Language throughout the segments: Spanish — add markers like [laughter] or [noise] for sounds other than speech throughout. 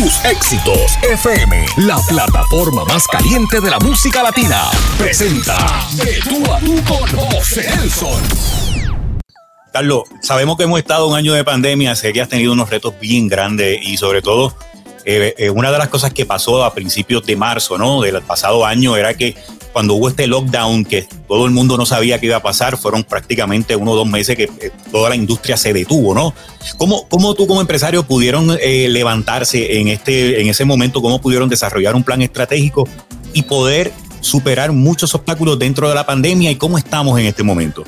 tus éxitos FM, la plataforma más caliente de la música latina. Presenta De tú a tú con José Nelson. Carlos, sabemos que hemos estado un año de pandemia, sé que has tenido unos retos bien grandes y sobre todo eh, eh, una de las cosas que pasó a principios de marzo, ¿no? Del pasado año era que cuando hubo este lockdown que todo el mundo no sabía qué iba a pasar, fueron prácticamente uno o dos meses que eh, toda la industria se detuvo, ¿no? ¿Cómo, cómo tú como empresario pudieron levantarse en, este, en ese momento? ¿Cómo pudieron desarrollar un plan estratégico y poder superar muchos obstáculos dentro de la pandemia y cómo estamos en este momento?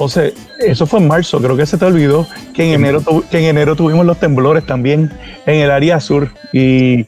José, eso fue en marzo, creo que se te olvidó que en enero, que en enero tuvimos los temblores también en el área sur y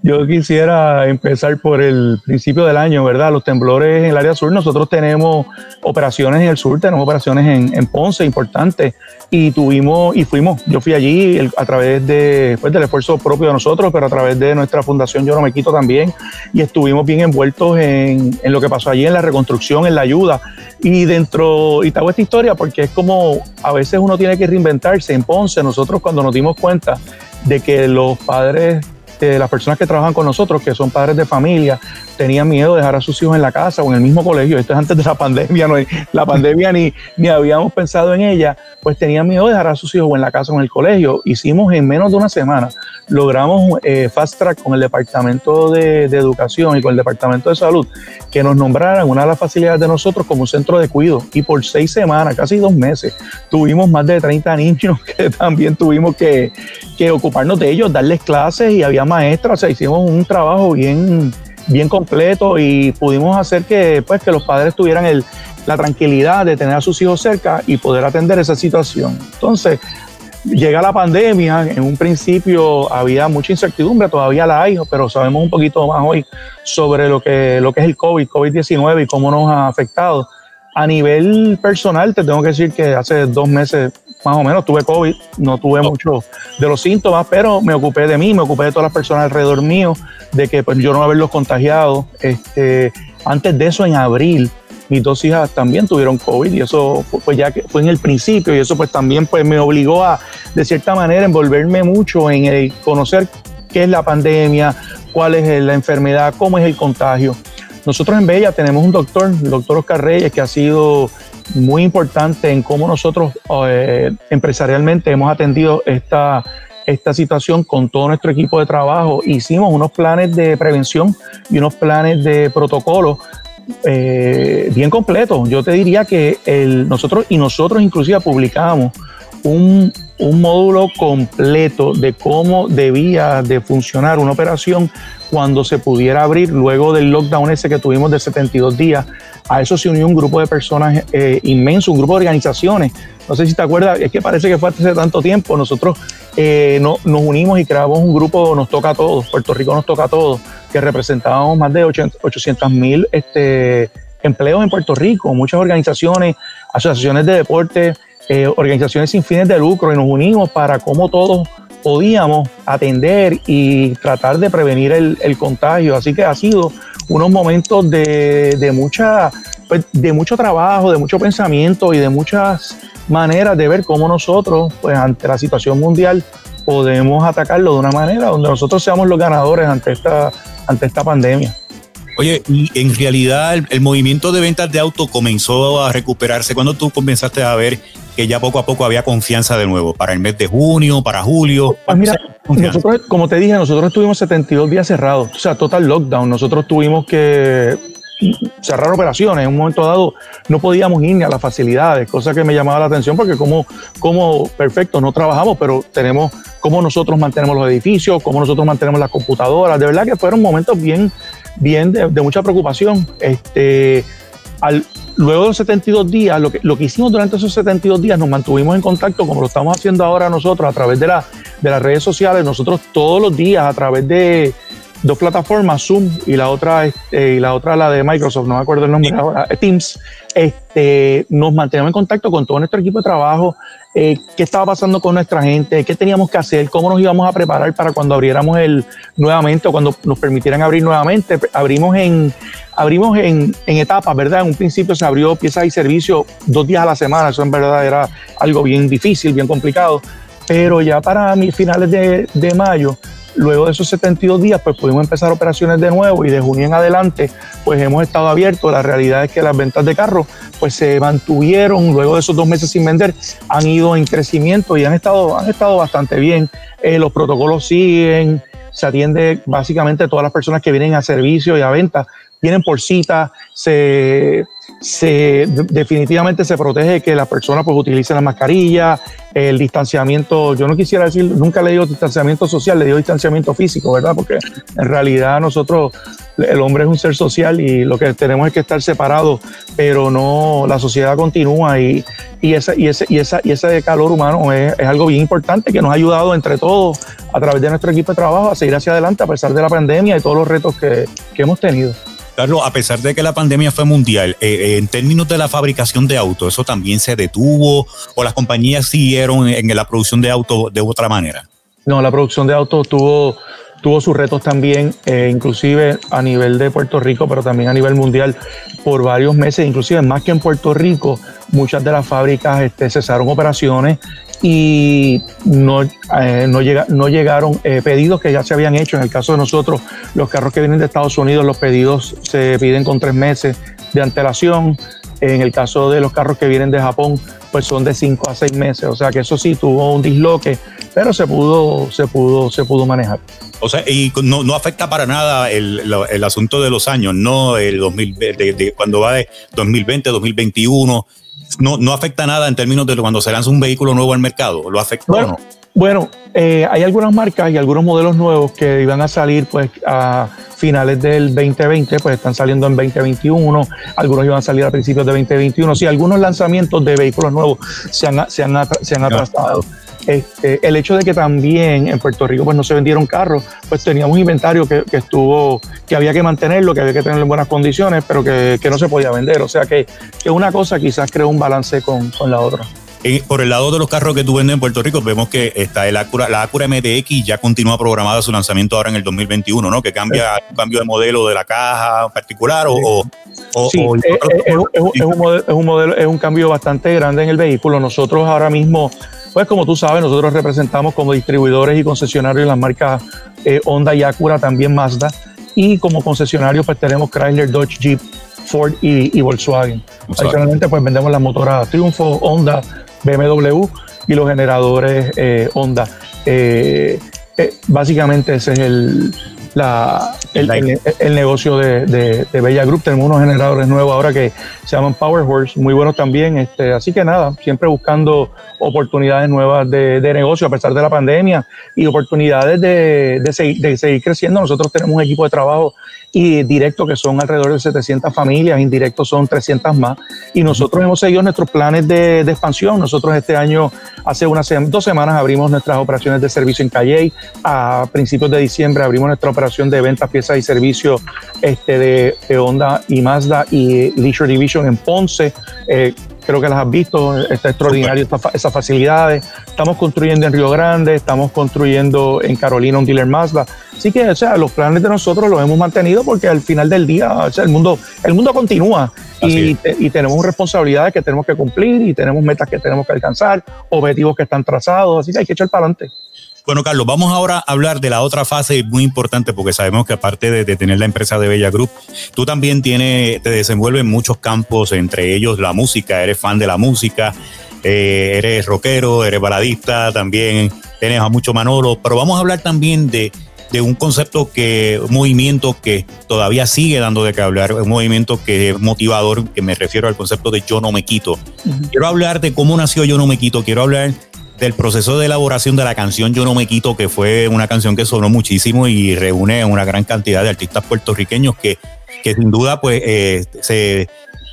yo quisiera empezar por el principio del año, ¿verdad? Los temblores en el área sur, nosotros tenemos operaciones en el sur, tenemos operaciones en, Ponce importantes y tuvimos y fuimos, yo fui allí a través de, pues, del esfuerzo propio de nosotros, pero a través de nuestra fundación Yo No Me Quito también. Y estuvimos bien envueltos en, en lo que pasó allí, en la reconstrucción, en la ayuda. Y dentro, y te hago esta historia porque es como a veces uno tiene que reinventarse. En Ponce, nosotros cuando nos dimos cuenta de que los padres de las personas que trabajan con nosotros, que son padres de familia, tenían miedo de dejar a sus hijos en la casa o en el mismo colegio. Esto es antes de la pandemia, no, la pandemia ni, ni habíamos pensado en ella, pues tenían miedo de dejar a sus hijos en la casa o en el colegio. Hicimos en menos de una semana, logramos eh, fast track con el Departamento de, Educación y con el Departamento de Salud que nos nombraran una de las facilidades de nosotros como un centro de cuidado. Y por seis semanas, casi dos meses, tuvimos más de 30 niños [laughs] que también tuvimos que, que ocuparnos de ellos, darles clases y había maestras, o sea, hicimos un trabajo bien, bien completo y pudimos hacer que, pues, que los padres tuvieran el, la tranquilidad de tener a sus hijos cerca y poder atender esa situación. Entonces, llega la pandemia, en un principio había mucha incertidumbre, todavía la hay, pero sabemos un poquito más hoy sobre lo que, lo que es el COVID, COVID-19 y cómo nos ha afectado. A nivel personal, te tengo que decir que hace dos meses más o menos tuve COVID, no tuve oh. muchos de los síntomas, pero me ocupé de mí, me ocupé de todas las personas alrededor mío, de que pues, yo no haberlos contagiado. Este, antes de eso, en abril, mis dos hijas también tuvieron COVID y eso pues ya que fue en el principio y eso pues también pues me obligó a de cierta manera envolverme mucho en el conocer qué es la pandemia, cuál es la enfermedad, cómo es el contagio. Nosotros en Bella tenemos un doctor, el doctor Oscar Reyes, que ha sido muy importante en cómo nosotros eh, empresarialmente hemos atendido esta, esta situación con todo nuestro equipo de trabajo. Hicimos unos planes de prevención y unos planes de protocolo eh, bien completos. Yo te diría que nosotros y nosotros inclusive publicamos un, un módulo completo de cómo debía de funcionar una operación cuando se pudiera abrir luego del lockdown ese que tuvimos de 72 días. A eso se unió un grupo de personas eh, inmenso, un grupo de organizaciones. No sé si te acuerdas, es que parece que fue hace tanto tiempo. Nosotros eh, nos unimos y creamos un grupo, nos toca a todos, Puerto Rico nos toca a todos, que representábamos más de 800 mil este, empleos en Puerto Rico, muchas organizaciones, asociaciones de deporte, eh, organizaciones sin fines de lucro y nos unimos para cómo todos podíamos atender y tratar de prevenir el, contagio. Así que ha sido unos momentos de, mucha, pues, de mucho trabajo, de mucho pensamiento y de muchas maneras de ver cómo nosotros, pues ante la situación mundial, podemos atacarlo de una manera donde nosotros seamos los ganadores ante esta, ante esta pandemia. Oye, en realidad el, movimiento de ventas de auto comenzó a recuperarse cuando tú comenzaste a ver que ya poco a poco había confianza de nuevo para el mes de junio, para julio. Pues mira, nosotros, como te dije, nosotros estuvimos 72 días cerrados, o sea, total lockdown. Nosotros tuvimos que cerrar operaciones. En un momento dado no podíamos ir ni a las facilidades, cosa que me llamaba la atención porque como, como perfecto, no trabajamos, pero tenemos cómo nosotros mantenemos los edificios, cómo nosotros mantenemos las computadoras. De verdad que fueron momentos bien bien de, mucha preocupación. Este, al, luego de los 72 días, lo que, lo que hicimos durante esos 72 días, nos mantuvimos en contacto, como lo estamos haciendo ahora nosotros, a través de, la, de las redes sociales, nosotros todos los días, a través de dos plataformas, Zoom y la otra, este, y la otra la de Microsoft, no me acuerdo el nombre Teams, este, nos mantenemos en contacto con todo nuestro equipo de trabajo, eh, qué estaba pasando con nuestra gente, qué teníamos que hacer, cómo nos íbamos a preparar para cuando abriéramos el nuevamente o cuando nos permitieran abrir nuevamente. Abrimos en, abrimos en, en etapas, ¿verdad? En un principio se abrió piezas y servicios dos días a la semana, eso en verdad era algo bien difícil, bien complicado, pero ya para finales de, de mayo luego de esos 72 días, pues pudimos empezar operaciones de nuevo y de junio en adelante, pues hemos estado abiertos. La realidad es que las ventas de carros, pues se mantuvieron luego de esos dos meses sin vender, han ido en crecimiento y han estado, han estado bastante bien. Eh, los protocolos siguen, se atiende básicamente todas las personas que vienen a servicio y a venta, vienen por cita, se se, definitivamente se protege que la persona pues utilice la mascarilla, el distanciamiento, yo no quisiera decir, nunca le digo distanciamiento social, le digo distanciamiento físico, ¿verdad? Porque en realidad nosotros, el hombre es un ser social y lo que tenemos es que estar separados, pero no, la sociedad continúa y, y, esa, y, ese, y, esa, y ese calor humano es, es algo bien importante que nos ha ayudado entre todos a través de nuestro equipo de trabajo a seguir hacia adelante a pesar de la pandemia y todos los retos que, que hemos tenido. Carlos, a pesar de que la pandemia fue mundial, eh, eh, en términos de la fabricación de autos, ¿eso también se detuvo o las compañías siguieron en, la producción de autos de otra manera? No, la producción de autos tuvo, tuvo sus retos también, eh, inclusive a nivel de Puerto Rico, pero también a nivel mundial por varios meses, inclusive más que en Puerto Rico, muchas de las fábricas este, cesaron operaciones y no, eh, no, llega, no llegaron eh, pedidos que ya se habían hecho. En el caso de nosotros, los carros que vienen de Estados Unidos, los pedidos se piden con tres meses de antelación. En el caso de los carros que vienen de Japón, pues son de cinco a seis meses. O sea que eso sí tuvo un disloque, pero se pudo, se pudo, se pudo manejar. O sea, y no, no afecta para nada el, el, asunto de los años, ¿no? El 2020, de, cuando va de 2020, 2021 no, no afecta nada en términos de cuando se lanza un vehículo nuevo al mercado. ¿Lo afecta bueno, o no? Bueno, eh, hay algunas marcas y algunos modelos nuevos que iban a salir pues a finales del 2020, pues están saliendo en 2021, algunos iban a salir a principios de 2021. Sí, algunos lanzamientos de vehículos nuevos se han, se han, se han atrasado. Este, el hecho de que también en Puerto Rico pues no se vendieron carros, pues teníamos un inventario que, estuvo, que había que mantenerlo, que había que tenerlo en buenas condiciones, pero que, no se podía vender. O sea que, que una cosa quizás creó un balance con, la otra. por el lado de los carros que tú vendes en Puerto Rico, vemos que está el Acura, la Acura MTX ya continúa programada su lanzamiento ahora en el 2021, ¿no? Que cambia un cambio de modelo de la caja particular o... sí, es, un modelo, es un cambio bastante grande en el vehículo. Nosotros ahora mismo pues como tú sabes, nosotros representamos como distribuidores y concesionarios las marcas eh, Honda y Acura, también Mazda. Y como concesionarios pues tenemos Chrysler, Dodge, Jeep, Ford y, Volkswagen. Adicionalmente pues vendemos las motoras Triunfo, Honda, BMW y los generadores eh, Honda. Eh, básicamente ese es el, la, el, negocio de, Bella Group. Tenemos unos generadores nuevos ahora que se llaman Power Horse, muy buenos también. Este, así que nada, siempre buscando oportunidades nuevas de, negocio a pesar de la pandemia y oportunidades de, de, seguir creciendo. Nosotros tenemos un equipo de trabajo y directo que son alrededor de 700 familias, indirectos son 300 más. Y nosotros hemos seguido nuestros planes de, expansión. Nosotros este año, hace unas dos semanas, abrimos nuestras operaciones de servicio en Calle. A principios de diciembre abrimos nuestra operación de ventas, piezas y servicios este, de, Honda y Mazda y Leisure Division en Ponce. Eh, creo que las has visto, está extraordinario esas facilidades. Estamos construyendo en Río Grande, estamos construyendo en Carolina un dealer Mazda. Así que, o sea, los planes de nosotros los hemos mantenido porque al final del día, o sea, el mundo, el mundo continúa y, y, tenemos responsabilidades que tenemos que cumplir y tenemos metas que tenemos que alcanzar, objetivos que están trazados, así que hay que echar para adelante. Bueno, Carlos, vamos ahora a hablar de la otra fase muy importante porque sabemos que aparte de, tener la empresa de Bella Group, tú también tienes, te desenvuelves en muchos campos, entre ellos la música, eres fan de la música, eh, eres rockero, eres baladista, también tienes a mucho Manolo, pero vamos a hablar también de, un concepto que, un movimiento que todavía sigue dando de qué hablar, un movimiento que es motivador, que me refiero al concepto de yo no me quito. Quiero hablar de cómo nació Yo no me quito, quiero hablar del proceso de elaboración de la canción Yo no me quito, que fue una canción que sonó muchísimo y reúne a una gran cantidad de artistas puertorriqueños que, que sin duda pues eh, se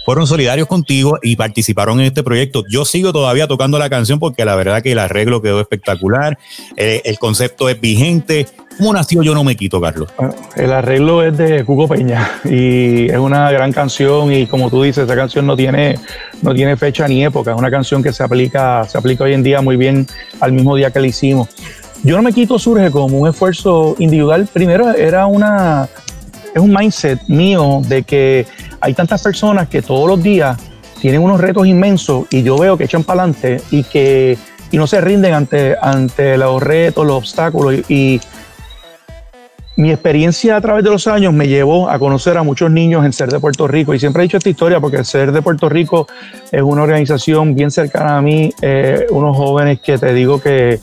fueron solidarios contigo y participaron en este proyecto. Yo sigo todavía tocando la canción porque la verdad que el arreglo quedó espectacular, eh, el concepto es vigente. ¿Cómo nació Yo No Me Quito, Carlos? El arreglo es de Cuco Peña y es una gran canción y como tú dices, esa canción no tiene, no tiene fecha ni época, es una canción que se aplica, se aplica hoy en día muy bien al mismo día que la hicimos. Yo No Me Quito surge como un esfuerzo individual. Primero era una, es un mindset mío de que hay tantas personas que todos los días tienen unos retos inmensos y yo veo que echan para adelante y que y no se rinden ante, ante los retos, los obstáculos y, mi experiencia a través de los años me llevó a conocer a muchos niños en Ser de Puerto Rico. Y siempre he dicho esta historia porque Ser de Puerto Rico es una organización bien cercana a mí, eh, unos jóvenes que te digo que,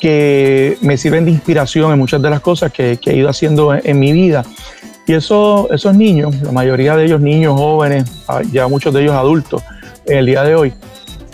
que me sirven de inspiración en muchas de las cosas que, he ido haciendo en, mi vida. Y eso, esos niños, la mayoría de ellos niños, jóvenes, ah, ya muchos de ellos adultos, en el día de hoy,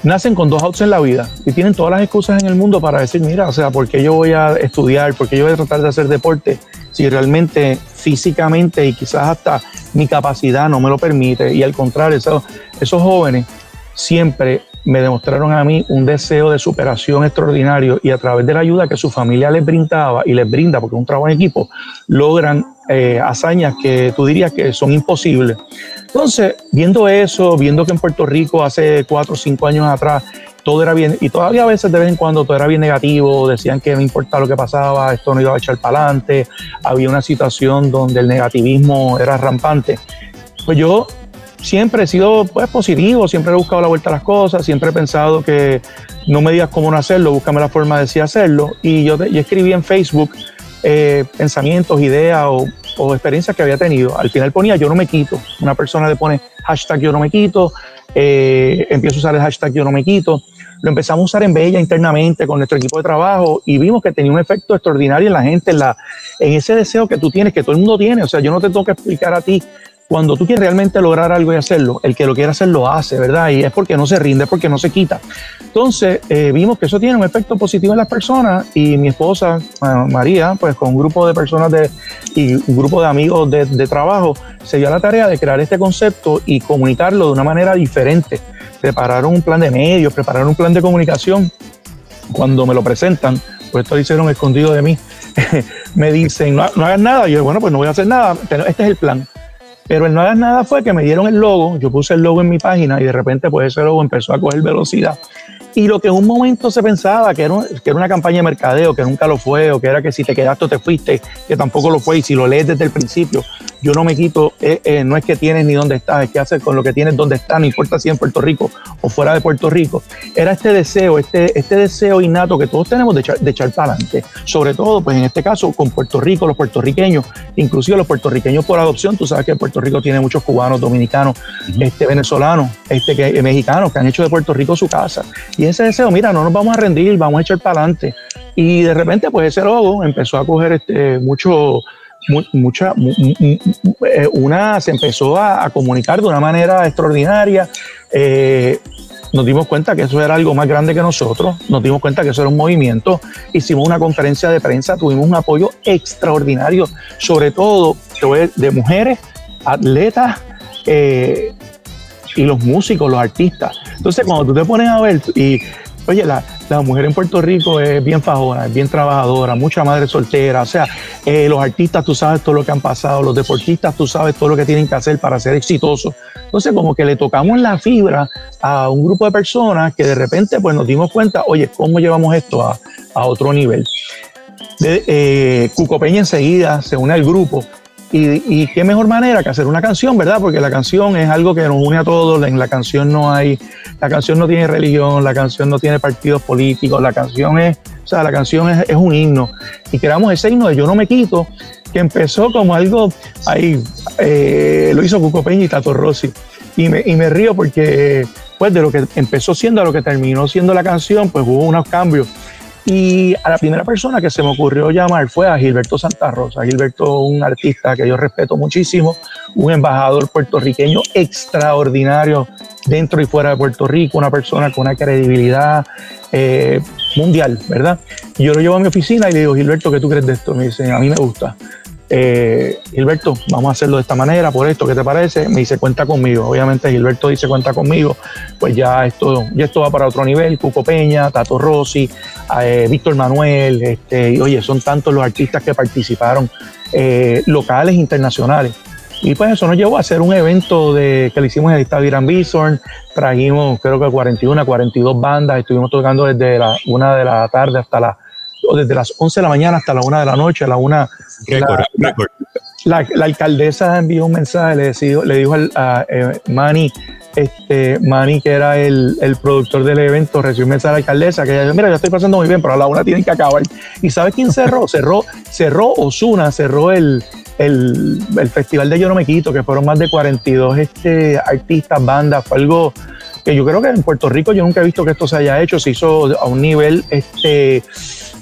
nacen con dos outs en la vida y tienen todas las excusas en el mundo para decir, mira, o sea, ¿por qué yo voy a estudiar? ¿Por qué yo voy a tratar de hacer deporte si realmente físicamente y quizás hasta mi capacidad no me lo permite? Y al contrario, esos, esos jóvenes siempre me demostraron a mí un deseo de superación extraordinario y a través de la ayuda que su familia les brindaba y les brinda, porque es un trabajo en equipo, logran eh, hazañas que tú dirías que son imposibles. Entonces, viendo eso, viendo que en Puerto Rico hace cuatro o cinco años atrás todo era bien, y todavía a veces de vez en cuando todo era bien negativo, decían que no importaba lo que pasaba, esto no iba a echar para adelante, había una situación donde el negativismo era rampante. Pues yo siempre he sido pues, positivo, siempre he buscado la vuelta a las cosas, siempre he pensado que no me digas cómo no hacerlo, búscame la forma de sí hacerlo. Y yo, yo escribí en Facebook eh, pensamientos, ideas o, experiencias que había tenido. Al final ponía yo no me quito. Una persona le pone hashtag yo no me quito, eh, empiezo a usar el hashtag yo no me quito. Lo empezamos a usar en Bella internamente con nuestro equipo de trabajo y vimos que tenía un efecto extraordinario en la gente, en, la, en ese deseo que tú tienes, que todo el mundo tiene. O sea, yo no te tengo que explicar a ti cuando tú quieres realmente lograr algo y hacerlo, el que lo quiere hacer lo hace, ¿verdad? Y es porque no se rinde, es porque no se quita. Entonces, eh, vimos que eso tiene un efecto positivo en las personas y mi esposa, María, pues con un grupo de personas de, y un grupo de amigos de, de trabajo, se dio la tarea de crear este concepto y comunicarlo de una manera diferente. Prepararon un plan de medios, prepararon un plan de comunicación. Cuando me lo presentan, pues esto lo hicieron escondido de mí, [laughs] me dicen, no, no hagas nada. Y yo, bueno, pues no voy a hacer nada, este es el plan pero el no hagas nada fue que me dieron el logo, yo puse el logo en mi página y de repente pues ese logo empezó a coger velocidad. Y lo que en un momento se pensaba que era, que era una campaña de mercadeo, que nunca lo fue, o que era que si te quedaste o te fuiste, que tampoco lo fue, y si lo lees desde el principio, yo no me quito, eh, eh, no es que tienes ni dónde estás, es que haces con lo que tienes dónde estás, no importa si en Puerto Rico o fuera de Puerto Rico. Era este deseo, este, este deseo innato que todos tenemos de echar, de echar para adelante. Sobre todo, pues en este caso, con Puerto Rico, los puertorriqueños, inclusive los puertorriqueños por adopción, tú sabes que Puerto Rico tiene muchos cubanos, dominicanos, este, venezolanos, este, que, mexicanos que han hecho de Puerto Rico su casa. Y ese deseo, mira, no nos vamos a rendir, vamos a echar para adelante. Y de repente, pues ese logo empezó a coger este, mucho mucha, eh, una se empezó a, comunicar de una manera extraordinaria. Eh, nos dimos cuenta que eso era algo más grande que nosotros, nos dimos cuenta que eso era un movimiento, hicimos una conferencia de prensa, tuvimos un apoyo extraordinario, sobre todo de mujeres, atletas eh, y los músicos, los artistas. Entonces, cuando tú te pones a ver, y oye, la, la mujer en Puerto Rico es bien fajona, es bien trabajadora, mucha madre soltera, o sea, eh, los artistas tú sabes todo lo que han pasado, los deportistas tú sabes todo lo que tienen que hacer para ser exitosos. Entonces como que le tocamos la fibra a un grupo de personas que de repente pues nos dimos cuenta, oye, ¿cómo llevamos esto a, otro nivel? De, eh, Cuco Peña enseguida se une al grupo y, qué mejor manera que hacer una canción, ¿verdad? Porque la canción es algo que nos une a todos. En la canción no hay, la canción no tiene religión, la canción no tiene partidos políticos, la canción es, o sea, la canción es, un himno. Y creamos ese himno de Yo no me quito, que empezó como algo ahí, eh, lo hizo Cuco Peña y Tato Rossi. Y me, y me río porque, pues, de lo que empezó siendo a lo que terminó siendo la canción, pues hubo unos cambios. Y a la primera persona que se me ocurrió llamar fue a Gilberto Santa Rosa. Gilberto, un artista que yo respeto muchísimo, un embajador puertorriqueño extraordinario dentro y fuera de Puerto Rico, una persona con una credibilidad eh, mundial, ¿verdad? Yo lo llevo a mi oficina y le digo, Gilberto, ¿qué tú crees de esto? Me dice, a mí me gusta eh, Gilberto, vamos a hacerlo de esta manera, por esto, ¿qué te parece? Me dice, cuenta conmigo. Obviamente Gilberto dice, cuenta conmigo, pues ya esto, ya esto va para otro nivel. Cuco Peña, Tato Rossi, eh, Víctor Manuel, este, y oye, son tantos los artistas que participaron, eh, locales, internacionales. Y pues eso nos llevó a hacer un evento que le hicimos en el Estadio Irán Bison. Trajimos, creo que 41, 42 bandas. Estuvimos tocando desde la una de la tarde hasta la desde las 11 de la mañana hasta la 1 de la noche, a la 1. La, alcaldesa envió un mensaje, le, decidió, le dijo a eh, Manny, este, Manny, que era el, productor del evento, recibió un mensaje a la alcaldesa que ella mira, ya estoy pasando muy bien, pero a la una tienen que acabar. ¿Y sabes quién cerró? [laughs] cerró, cerró Osuna, cerró el, el, festival de Yo No Me Quito, que fueron más de 42 este, artistas, bandas, fue algo que yo creo que en Puerto Rico yo nunca he visto que esto se haya hecho, se hizo a un nivel, este,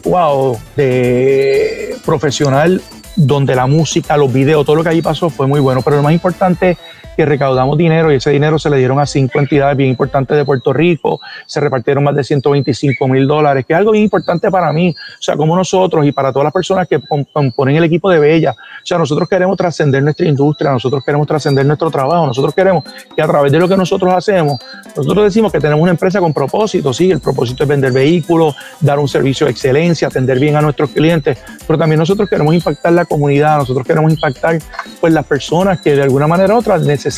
wow, de profesional, donde la música, los videos, todo lo que allí pasó fue muy bueno, pero lo más importante que recaudamos dinero y ese dinero se le dieron a cinco entidades bien importantes de Puerto Rico, se repartieron más de 125 mil dólares, que es algo bien importante para mí, o sea, como nosotros y para todas las personas que componen el equipo de Bella, o sea, nosotros queremos trascender nuestra industria, nosotros queremos trascender nuestro trabajo, nosotros queremos que a través de lo que nosotros hacemos, nosotros decimos que tenemos una empresa con propósito, sí, el propósito es vender vehículos, dar un servicio de excelencia, atender bien a nuestros clientes, pero también nosotros queremos impactar la comunidad, nosotros queremos impactar pues las personas que de alguna manera u otra necesitan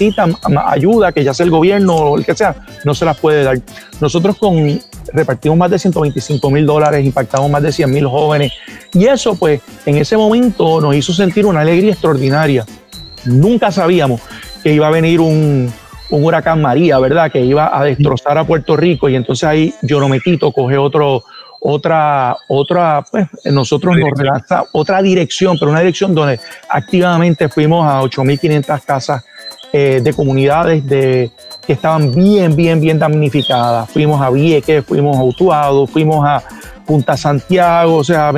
ayuda, que ya sea el gobierno o el que sea, no se las puede dar. Nosotros con repartimos más de 125 mil dólares, impactamos más de 100 mil jóvenes y eso pues en ese momento nos hizo sentir una alegría extraordinaria. Nunca sabíamos que iba a venir un, un huracán María, ¿verdad? Que iba a destrozar a Puerto Rico y entonces ahí yo no me quito, coge otro, otra, otra, pues nosotros nos relaxa, otra dirección, pero una dirección donde activamente fuimos a 8.500 casas eh, de comunidades de, que estaban bien, bien, bien damnificadas. Fuimos a Vieques, fuimos a Utuado, fuimos a Punta Santiago, o sea,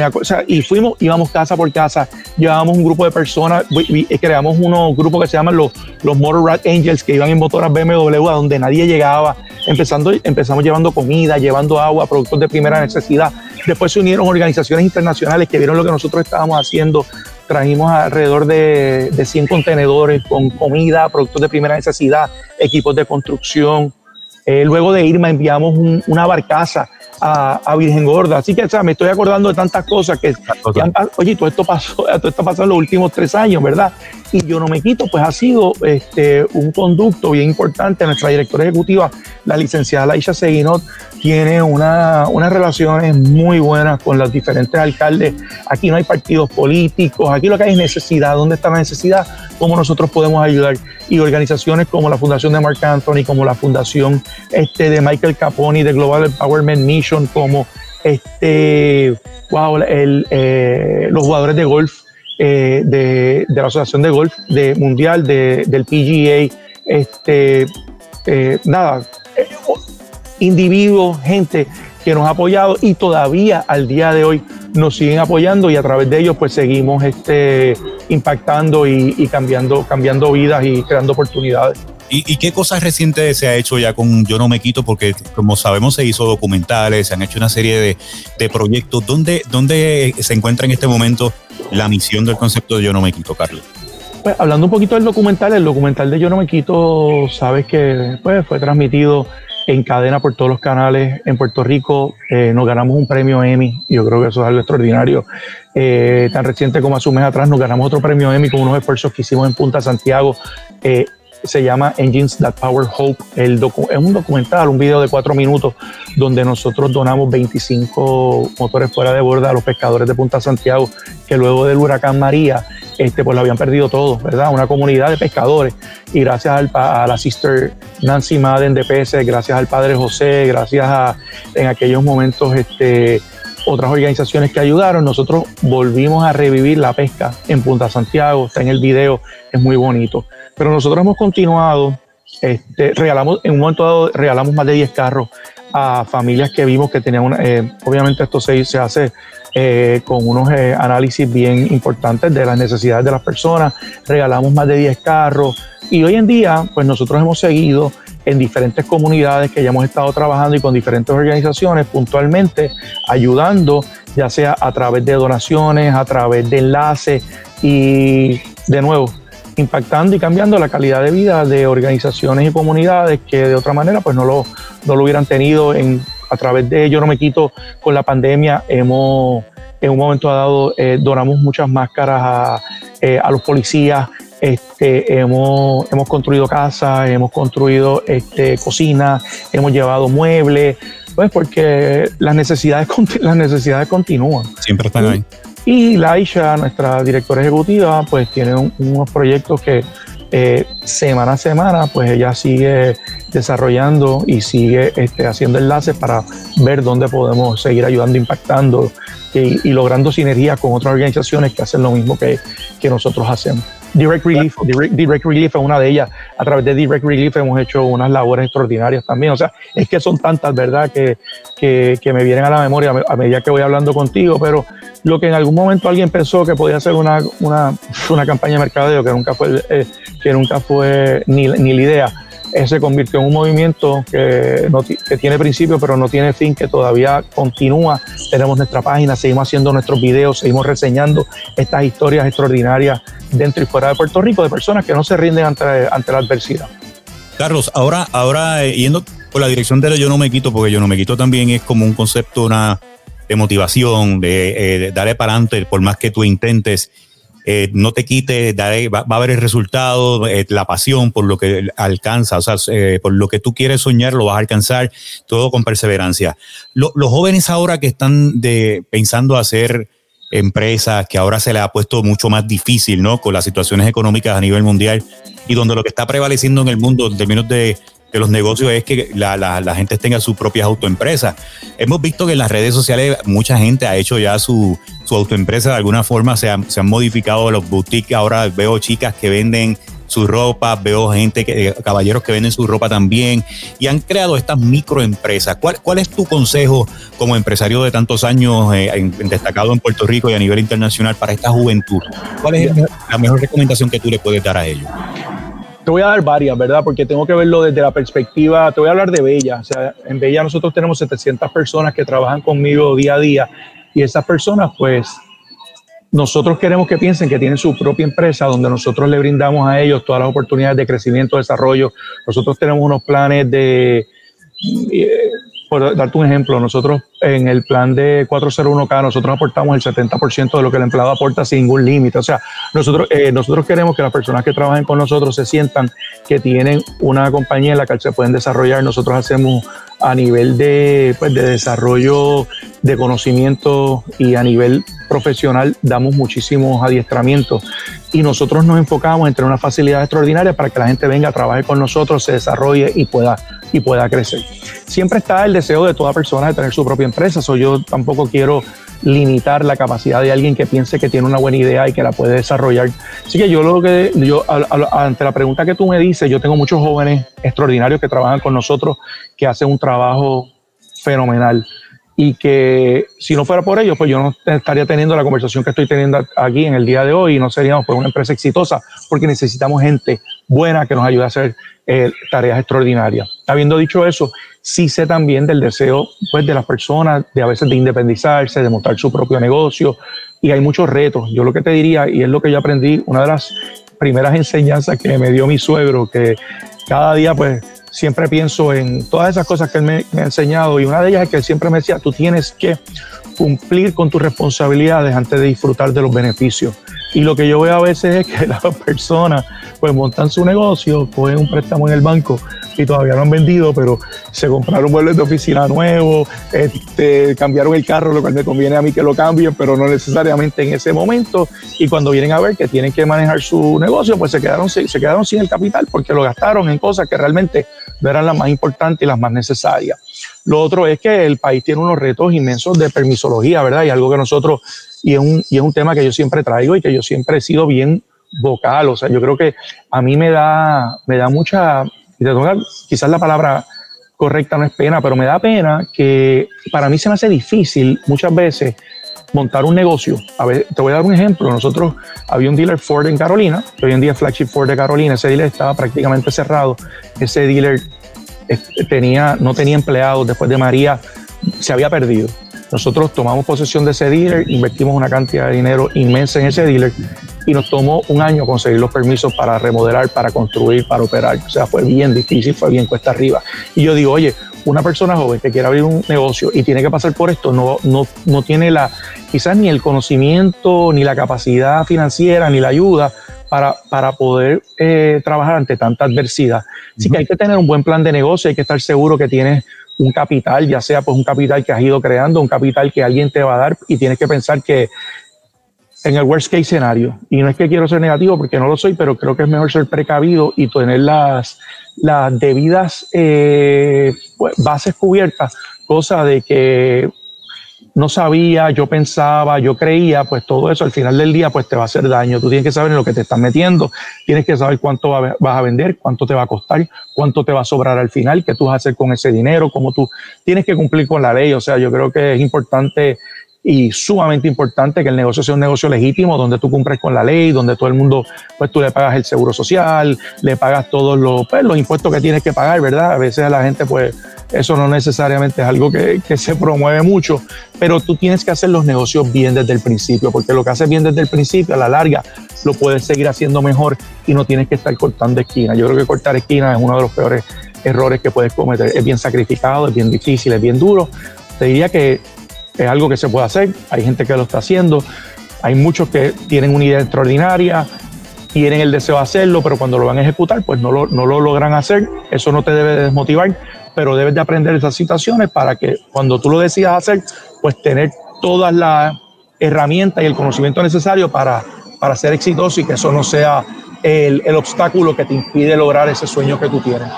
y fuimos, íbamos casa por casa, llevábamos un grupo de personas, creamos unos grupos que se llaman los, los Motor Rat Angels, que iban en motoras BMW a donde nadie llegaba, empezando, empezamos llevando comida, llevando agua, productos de primera necesidad. Después se unieron organizaciones internacionales que vieron lo que nosotros estábamos haciendo, trajimos alrededor de, de 100 contenedores con comida, productos de primera necesidad, equipos de construcción. Eh, luego de Irma enviamos una barcaza a, Virgen Gorda. Así que, o sea, me estoy acordando de tantas cosas que, oye, todo esto pasó, [laughs] todo esto pasó en los últimos tres años, ¿verdad? Y yo no me quito, pues ha sido este, un conducto bien importante. Nuestra directora ejecutiva, la licenciada Laisha Seguinot, tiene una, unas relaciones muy buenas con los diferentes alcaldes. Aquí no hay partidos políticos, aquí lo que hay es necesidad. ¿Dónde está la necesidad? ¿Cómo nosotros podemos ayudar? Y organizaciones como la Fundación de Mark Anthony, como la Fundación este, de Michael Caponi, de Global Empowerment Mission, como este, wow, el, eh, los jugadores de golf eh, de, de, la Asociación de Golf de Mundial, de, del PGA, este, eh, nada, individuos, gente que nos ha apoyado y todavía al día de hoy nos siguen apoyando y a través de ellos pues seguimos este, impactando y, cambiando, cambiando vidas y creando oportunidades. ¿Y, qué cosas recientes se ha hecho ya con Yo No Me Quito? Porque como sabemos se hizo documentales, se han hecho una serie de, de proyectos. ¿Dónde, ¿Dónde se encuentra en este momento la misión del concepto de Yo No Me Quito, Carlos? Pues hablando un poquito del documental, el documental de Yo No Me Quito, sabes que pues, fue transmitido en cadena por todos los canales en Puerto Rico. Eh, nos ganamos un premio Emmy, yo creo que eso es algo extraordinario. Eh, tan reciente como hace un mes atrás nos ganamos otro premio Emmy con unos esfuerzos que hicimos en Punta Santiago. Eh, se llama Engines That Power Hope. El es un documental, un video de cuatro minutos, donde nosotros donamos 25 motores fuera de borda a los pescadores de Punta Santiago, que luego del huracán María este, pues lo habían perdido todo, ¿verdad? Una comunidad de pescadores. Y gracias al, a la sister Nancy Madden de PS, gracias al padre José, gracias a en aquellos momentos este, otras organizaciones que ayudaron, nosotros volvimos a revivir la pesca en Punta Santiago, está en el video, es muy bonito. Pero nosotros hemos continuado, este, regalamos, en un momento dado regalamos más de 10 carros a familias que vimos que tenían una, eh, obviamente esto se, se hace eh, con unos eh, análisis bien importantes de las necesidades de las personas, regalamos más de 10 carros. Y hoy en día pues nosotros hemos seguido en diferentes comunidades que ya hemos estado trabajando y con diferentes organizaciones puntualmente ayudando, ya sea a través de donaciones, a través de enlaces y de nuevo impactando y cambiando la calidad de vida de organizaciones y comunidades que de otra manera pues no lo, no lo hubieran tenido en a través de Yo No Me Quito con la pandemia, hemos en un momento dado eh, donamos muchas máscaras a, eh, a los policías, este, hemos, hemos construido casas, hemos construido este, cocinas, hemos llevado muebles, pues porque las necesidades, [laughs] las necesidades continúan. Siempre están ahí. Y Laisha, nuestra directora ejecutiva, pues tiene unos proyectos que eh, semana a semana, pues ella sigue desarrollando y sigue este, haciendo enlaces para ver dónde podemos seguir ayudando, impactando y, logrando sinergia con otras organizaciones que hacen lo mismo que, que nosotros hacemos. Direct Relief, Direct, Relief es una de ellas. A través de Direct Relief hemos hecho unas labores extraordinarias también. O sea, es que son tantas, ¿verdad?, que, que, que me vienen a la memoria a medida que voy hablando contigo, pero lo que en algún momento alguien pensó que podía ser una, una, una campaña de mercadeo, que nunca fue, eh, que nunca fue ni, ni la idea, se convirtió en un movimiento que, que tiene principio pero no tiene fin, que todavía continúa. Tenemos nuestra página, seguimos haciendo nuestros videos, seguimos reseñando estas historias extraordinarias dentro y fuera de Puerto Rico de personas que no se rinden ante, ante la adversidad. Carlos, ahora, ahora eh, yendo por la dirección de Yo No Me Quito, porque Yo No Me Quito también es como un concepto de motivación, de, eh, de darle para adelante, por más que tú intentes eh, no te quite, va, a haber el resultado, eh, la pasión por lo que alcanza, o sea, eh, por lo que tú quieres soñar, lo vas a alcanzar, todo con perseverancia. los jóvenes ahora que están pensando hacer empresas, que ahora se les ha puesto mucho más difícil, ¿no? Con las situaciones económicas a nivel mundial y donde lo que está prevaleciendo en el mundo en términos de de los negocios es que la, la, gente tenga sus propias autoempresas. Hemos visto que en las redes sociales mucha gente ha hecho ya su, su autoempresa de alguna forma, se, han, se han modificado los boutiques, ahora veo chicas que venden su ropa, veo gente, que, eh, caballeros que venden su ropa también y han creado estas microempresas. ¿Cuál, cuál es tu consejo como empresario de tantos años eh, destacado en Puerto Rico y a nivel internacional para esta juventud? ¿Cuál es la mejor recomendación que tú le puedes dar a ellos? Te voy a dar varias, ¿verdad? Porque tengo que verlo desde la perspectiva, te voy a hablar de Bella. O sea, en Bella nosotros tenemos 700 personas que trabajan conmigo día a día y esas personas, pues, nosotros queremos que piensen que tienen su propia empresa donde nosotros le brindamos a ellos todas las oportunidades de crecimiento, desarrollo. Nosotros tenemos unos planes de por darte un ejemplo, nosotros en el plan de 401k, nosotros aportamos el 70% de lo que el empleado aporta sin ningún límite. O sea, nosotros, eh, nosotros queremos que las personas que trabajen con nosotros se sientan que tienen una compañía en la que se pueden desarrollar. Nosotros hacemos a nivel de, pues, de desarrollo de conocimiento y a nivel profesional damos muchísimos adiestramientos y nosotros nos enfocamos en tener una facilidad extraordinaria para que la gente venga a trabajar con nosotros, se desarrolle y pueda, y pueda crecer. Siempre está el deseo de toda persona de tener su propia empresa, so yo tampoco quiero limitar la capacidad de alguien que piense que tiene una buena idea y que la puede desarrollar. Así que yo lo que yo ante la pregunta que tú me dices, yo tengo muchos jóvenes extraordinarios que trabajan con nosotros que hacen un trabajo fenomenal y que si no fuera por ellos, pues yo no estaría teniendo la conversación que estoy teniendo aquí en el día de hoy y no seríamos pues una empresa exitosa porque necesitamos gente buena que nos ayude a hacer eh, tareas extraordinarias. Habiendo dicho eso, sí sé también del deseo pues de las personas de a veces de independizarse, de montar su propio negocio y hay muchos retos. Yo lo que te diría, y es lo que yo aprendí, una de las primeras enseñanzas que me dio mi suegro, que cada día pues siempre pienso en todas esas cosas que él me, ha enseñado y una de ellas es que él siempre me decía, tú tienes que cumplir con tus responsabilidades antes de disfrutar de los beneficios. Y lo que yo veo a veces es que [laughs] las personas pues montan su negocio, cogen un préstamo en el banco y todavía no han vendido, pero se compraron muebles de oficina nuevo, este, cambiaron el carro, lo cual me conviene a mí que lo cambien, pero no necesariamente en ese momento. Y cuando vienen a ver que tienen que manejar su negocio, pues se quedaron, se, quedaron sin el capital porque lo gastaron en cosas que realmente no eran las más importantes y las más necesarias. Lo otro es que el país tiene unos retos inmensos de permisología, ¿verdad? Y algo que nosotros y es, un, y es un tema que yo siempre traigo y que yo siempre he sido bien vocal, o sea, yo creo que a mí me da, me da mucha, quizás la palabra correcta no es pena, pero me da pena que para mí se me hace difícil muchas veces montar un negocio. A ver, te voy a dar un ejemplo. Nosotros había un dealer Ford en Carolina, hoy en día Flagship Ford de Carolina, ese dealer estaba prácticamente cerrado. Ese dealer eh, tenía, no tenía empleados después de María, se había perdido. Nosotros tomamos posesión de ese dealer, invertimos una cantidad de dinero inmensa en ese dealer y nos tomó un año conseguir los permisos para remodelar, para construir, para operar. O sea, fue bien difícil, fue bien cuesta arriba. Y yo digo, oye, una persona joven que quiere abrir un negocio y tiene que pasar por esto, no, no, no tiene la, quizás ni el conocimiento, ni la capacidad financiera, ni la ayuda para, para poder eh, trabajar ante tanta adversidad. Así que hay que tener un buen plan de negocio, hay que estar seguro que tienes un capital, ya sea pues un capital que has ido creando, un capital que alguien te va a dar y tienes que pensar que en el worst case escenario. Y no es que quiero ser negativo porque no lo soy, pero creo que es mejor ser precavido y tener las, las debidas eh, pues, bases cubiertas, cosa de que no sabía, yo pensaba, yo creía, pues todo eso al final del día pues te va a hacer daño. Tú tienes que saber en lo que te estás metiendo, tienes que saber cuánto vas a vender, cuánto te va a costar, cuánto te va a sobrar al final, qué tú vas a hacer con ese dinero, cómo tú tienes que cumplir con la ley. O sea, yo creo que es importante y sumamente importante que el negocio sea un negocio legítimo, donde tú cumples con la ley, donde todo el mundo, pues tú le pagas el seguro social, le pagas todos los, pues, los impuestos que tienes que pagar, ¿verdad? A veces a la gente, pues eso no necesariamente es algo que, que se promueve mucho, pero tú tienes que hacer los negocios bien desde el principio, porque lo que haces bien desde el principio, a la larga, lo puedes seguir haciendo mejor y no tienes que estar cortando esquinas. Yo creo que cortar esquinas es uno de los peores errores que puedes cometer. Es bien sacrificado, es bien difícil, es bien duro. Te diría que es algo que se puede hacer, hay gente que lo está haciendo, hay muchos que tienen una idea extraordinaria, tienen el deseo de hacerlo, pero cuando lo van a ejecutar, pues no lo, no lo logran hacer, eso no te debe desmotivar, pero debes de aprender esas situaciones para que cuando tú lo decidas hacer, pues tener todas las herramientas y el conocimiento necesario para, para ser exitoso y que eso no sea el, el obstáculo que te impide lograr ese sueño que tú tienes.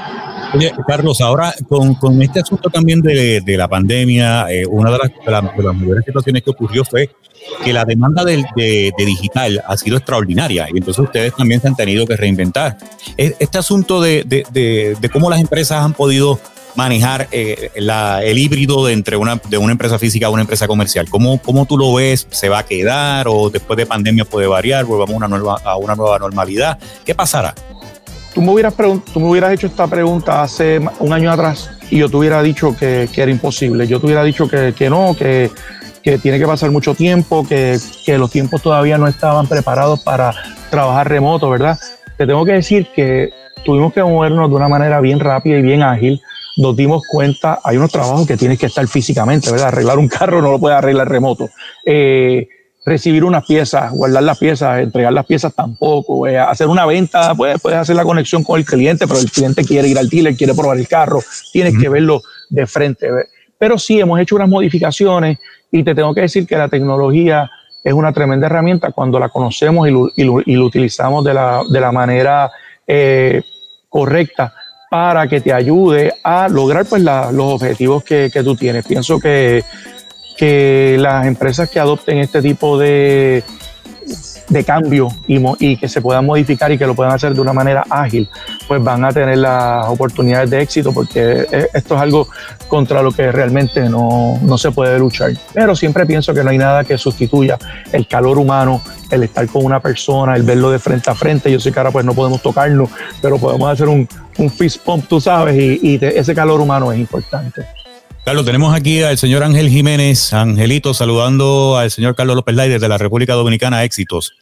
Oye, Carlos, ahora con, con este asunto también de, de la pandemia, eh, una de las, de, las, mayores situaciones que ocurrió fue que la demanda de, de, digital ha sido extraordinaria y entonces ustedes también se han tenido que reinventar. Este asunto de, de cómo las empresas han podido manejar eh, la, el híbrido de entre una, de una empresa física a una empresa comercial, ¿Cómo, ¿cómo tú lo ves? ¿Se va a quedar o después de pandemia puede variar? ¿Volvamos una nueva, a una nueva normalidad? ¿Qué pasará? Tú me hubieras, tú me hubieras hecho esta pregunta hace un año atrás y yo te hubiera dicho que, que era imposible. Yo te hubiera dicho que, que no, que, que, tiene que pasar mucho tiempo, que, que los tiempos todavía no estaban preparados para trabajar remoto, ¿verdad? Te tengo que decir que tuvimos que movernos de una manera bien rápida y bien ágil. Nos dimos cuenta, hay unos trabajos que tienes que estar físicamente, ¿verdad? Arreglar un carro no lo puedes arreglar remoto. Eh, recibir unas piezas, guardar las piezas, entregar las piezas tampoco, eh, hacer una venta, pues, puedes hacer la conexión con el cliente, pero el cliente quiere ir al dealer, quiere probar el carro, tienes que verlo de frente. Pero sí, hemos hecho unas modificaciones y te tengo que decir que la tecnología es una tremenda herramienta cuando la conocemos y lo, y lo, utilizamos de la, de la manera eh, correcta para que te ayude a lograr pues, la, los objetivos que, que tú tienes. Pienso que que las empresas que adopten este tipo de, de cambio y, y, que se puedan modificar y que lo puedan hacer de una manera ágil, pues van a tener las oportunidades de éxito porque e, esto es algo contra lo que realmente no, no, se puede luchar. Pero siempre pienso que no hay nada que sustituya el calor humano, el estar con una persona, el verlo de frente a frente. Yo sé que ahora pues no podemos tocarlo, pero podemos hacer un, un fist pump, tú sabes, y, y ese calor humano es importante. Carlos, tenemos aquí al señor Ángel Jiménez, Angelito, saludando al señor Carlos López Lai desde la República Dominicana. Éxitos.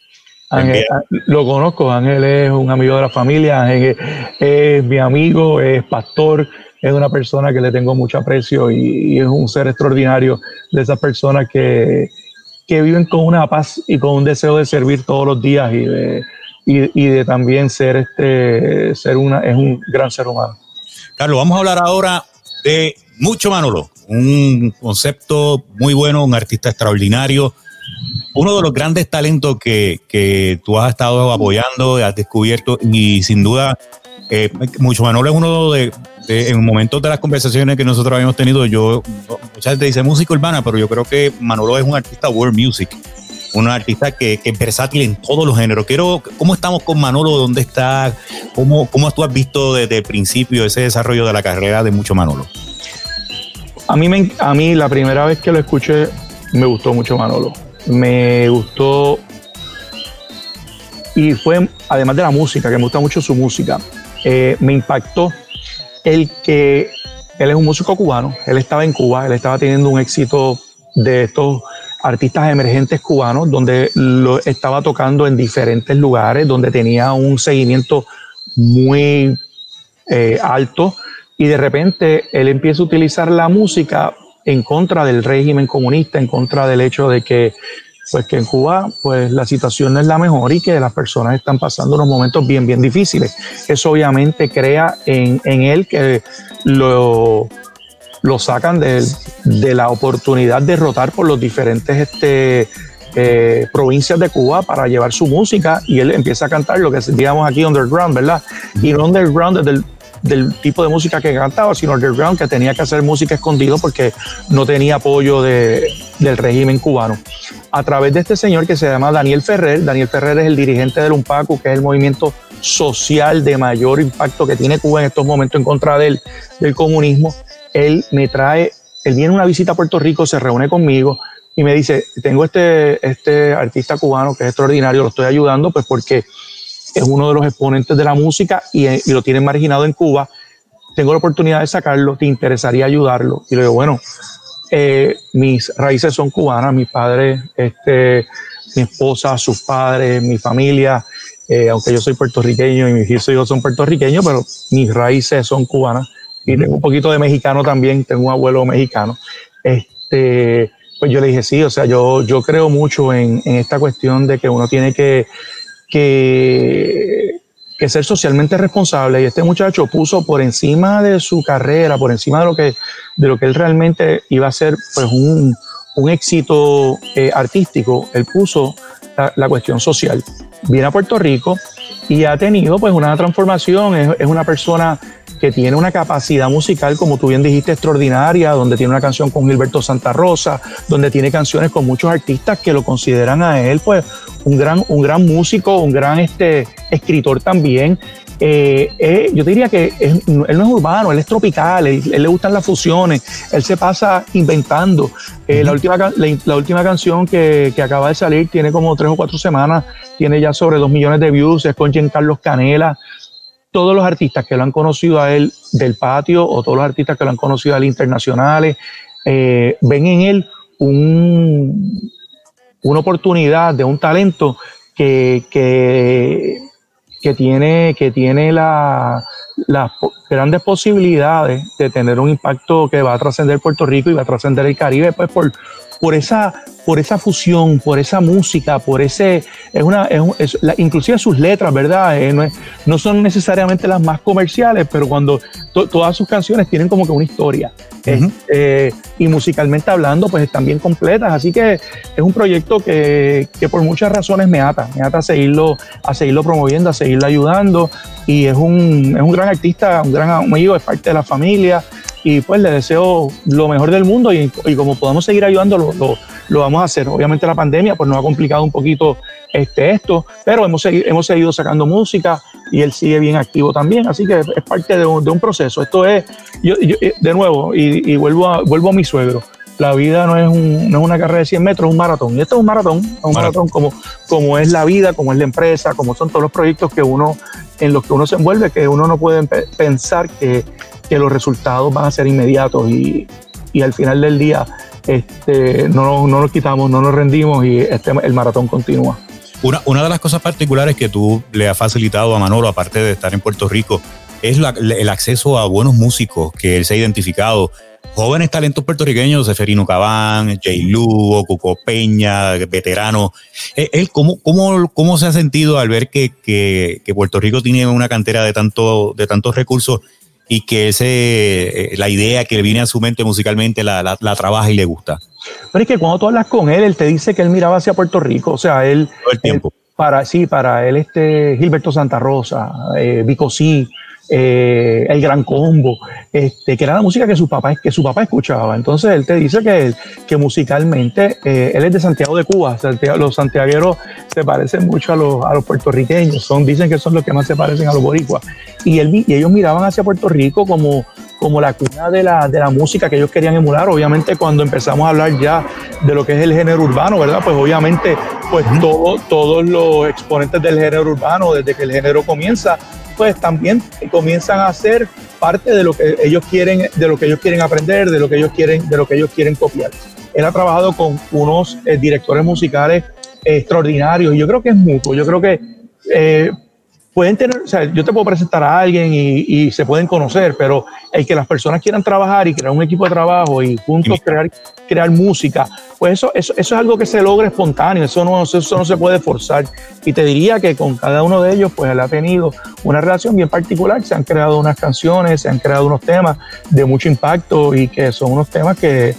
Ángel, ah, lo conozco, Ángel es un amigo de la familia, Ángel es, mi amigo, es pastor, es una persona que le tengo mucho aprecio y, es un ser extraordinario de esas personas que, que, viven con una paz y con un deseo de servir todos los días y de, y, de también ser, este, ser una, es un gran ser humano. Carlos, vamos a hablar ahora de mucho Manolo, un concepto muy bueno, un artista extraordinario, uno de los grandes talentos que, que tú has estado apoyando, has descubierto y sin duda, eh, mucho Manolo es uno de, en momentos de las conversaciones que nosotros habíamos tenido, yo, mucha gente dice música urbana, pero yo creo que Manolo es un artista world music un artista que, que, es versátil en todos los géneros. Quiero, ¿cómo estamos con Manolo? ¿Dónde está? ¿Cómo, cómo tú has visto desde el principio ese desarrollo de la carrera de Mucho Manolo? A mí, me, a mí la primera vez que lo escuché me gustó mucho Manolo. Me gustó y fue, además de la música, que me gusta mucho su música, eh, me impactó el que él es un músico cubano, él estaba en Cuba, él estaba teniendo un éxito de estos artistas emergentes cubanos, donde lo estaba tocando en diferentes lugares, donde tenía un seguimiento muy eh, alto y de repente él empieza a utilizar la música en contra del régimen comunista, en contra del hecho de que pues que en Cuba pues la situación no es la mejor y que las personas están pasando unos momentos bien bien difíciles. Eso obviamente crea en, en él que lo, lo sacan de, de, la oportunidad de rotar por los diferentes este, eh, provincias de Cuba para llevar su música y él empieza a cantar lo que digamos aquí underground, ¿verdad? Y underground desde el del tipo de música que cantaba, sino underground, que tenía que hacer música escondido porque no tenía apoyo de, del régimen cubano. A través de este señor que se llama Daniel Ferrer, Daniel Ferrer es el dirigente del UNPACU, que es el movimiento social de mayor impacto que tiene Cuba en estos momentos en contra del, del comunismo, él me trae, él viene una visita a Puerto Rico, se reúne conmigo y me dice, tengo este, este artista cubano que es extraordinario, lo estoy ayudando, pues porque es uno de los exponentes de la música y, lo tienen marginado en Cuba. Tengo la oportunidad de sacarlo, ¿te interesaría ayudarlo? Y le digo, bueno, eh, mis raíces son cubanas, mi padre, este, mi esposa, sus padres, mi familia, eh, aunque yo soy puertorriqueño y mis hijos son puertorriqueños, pero mis raíces son cubanas y tengo un poquito de mexicano también, tengo un abuelo mexicano. Este, pues yo le dije, sí, o sea, yo, yo creo mucho en, en esta cuestión de que uno tiene que que, que ser socialmente responsable y este muchacho puso por encima de su carrera, por encima de lo que, de lo que él realmente iba a ser pues un, un éxito eh, artístico, él puso la, la, cuestión social. Viene a Puerto Rico y ha tenido pues una transformación, es, es una persona que tiene una capacidad musical, como tú bien dijiste, extraordinaria, donde tiene una canción con Gilberto Santa Rosa, donde tiene canciones con muchos artistas que lo consideran a él, pues, un gran, un gran músico, un gran este, escritor también. Eh, eh, yo diría que él no es urbano, él es tropical, él, le gustan las fusiones, él se pasa inventando. Eh, la, última, la, última canción que, que, acaba de salir tiene como tres o cuatro semanas, tiene ya sobre dos millones de views, es con Giancarlo Canela todos los artistas que lo han conocido a él del patio o todos los artistas que lo han conocido a él internacionales, ven en él un, una oportunidad de un talento que, que, que tiene, que tiene la, las grandes posibilidades de tener un impacto que va a trascender Puerto Rico y va a trascender el Caribe, pues por, por esa, por esa fusión, por esa música, por ese, es una, es, la, inclusive sus letras, ¿verdad? Eh, no, no, son necesariamente las más comerciales, pero cuando todas sus canciones tienen como que una historia. eh, y musicalmente hablando, pues están bien completas. Así que es un proyecto que, que, por muchas razones me ata, me ata a seguirlo, a seguirlo promoviendo, a seguirlo ayudando. Y es un, es un gran artista, un gran amigo, es parte de la familia y pues le deseo lo mejor del mundo y, y como podemos seguir ayudando lo, lo, lo, vamos a hacer. Obviamente la pandemia pues nos ha complicado un poquito este, esto, pero hemos, hemos seguido sacando música y él sigue bien activo también, así que es parte de un, de un proceso. Esto es, yo, yo, eh, de nuevo, y, y, vuelvo, a, vuelvo a mi suegro. La vida no es, un, no es una carrera de 100 metros, es un maratón. Y esto es un maratón, es un maratón, maratón como, como es la vida, como es la empresa, como son todos los proyectos que uno, en los que uno se envuelve, que uno no puede pensar que que los resultados van a ser inmediatos y, y al final del día este, no, no nos quitamos, no nos rendimos y este, el maratón continúa. Una, una de las cosas particulares que tú le has facilitado a Manolo, aparte de estar en Puerto Rico, es el acceso a buenos músicos que él se ha identificado. Jóvenes talentos puertorriqueños, Seferino Cabán, Jay Lugo, Cuco Peña, veterano. ¿Él cómo, cómo, cómo se ha sentido al ver que, que, que Puerto Rico tiene una cantera de, tanto, de tantos recursos y que ese, eh, la idea que le viene a su mente musicalmente la, la, la, trabaja y le gusta. Pero es que cuando tú hablas con él, él te dice que él miraba hacia Puerto Rico, o sea, él... Todo el tiempo. Él, para, sí, para él, este, Gilberto Santa Rosa, eh, Vico sí, eh, el Gran Combo, este, que era la música que su papá, que su papá escuchaba. Entonces él te dice que, que musicalmente eh, él es de Santiago de Cuba. Santiago, los santiagueros se parecen mucho a los, a los puertorriqueños, son, dicen que son los que más se parecen a los boricuas. Y, él, y ellos miraban hacia Puerto Rico como, como la cuna de la, de la música que ellos querían emular. Obviamente cuando empezamos a hablar ya de lo que es el género urbano, ¿verdad? Pues obviamente pues todo, todos los exponentes del género urbano, desde que el género comienza, pues también comienzan a ser parte de lo que ellos quieren, de lo que ellos quieren aprender, de lo que ellos quieren, de lo que ellos quieren copiar. Él ha trabajado con unos eh, directores musicales eh, extraordinarios y yo creo que es mutuo. Yo creo que eh, pueden tener, o sea, yo te puedo presentar a alguien y, y, se pueden conocer, pero el que las personas quieran trabajar y crear un equipo de trabajo y juntos crear, crear música, pues eso, eso, eso es algo que se logra espontáneo, eso no, eso no se puede forzar. Y te diría que con cada uno de ellos, pues él ha tenido una relación bien particular, se han creado unas canciones, se han creado unos temas de mucho impacto y que son unos temas que,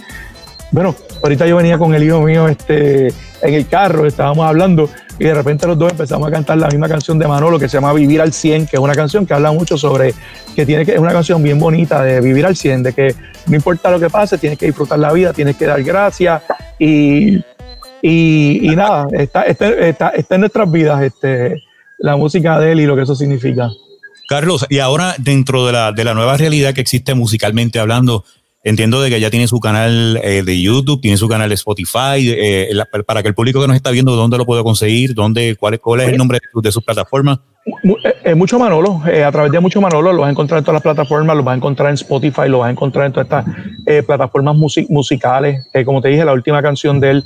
bueno, ahorita yo venía con el hijo mío, este, en el carro, estábamos hablando y de repente los dos empezamos a cantar la misma canción de Manolo que se llama Vivir al 100, que es una canción que habla mucho sobre, que tiene que, es una canción bien bonita de vivir al 100, de que no importa lo que pase, tienes que disfrutar la vida, tienes que dar gracias y, y, nada, está, está, está, está, en nuestras vidas este, la música de él y lo que eso significa. Carlos, y ahora dentro de la, de la nueva realidad que existe musicalmente hablando, entiendo de que ya tiene su canal eh, de YouTube, tiene su canal de Spotify, eh, para que el público que nos está viendo, ¿dónde lo puede conseguir? ¿Dónde, cuál, ¿Cuál es el nombre de, su plataforma? Eh, mucho Manolo, a través de Mucho Manolo lo vas a encontrar en todas las plataformas, lo vas a encontrar en Spotify, lo vas a encontrar en todas estas plataformas musicales. como te dije, la última canción de él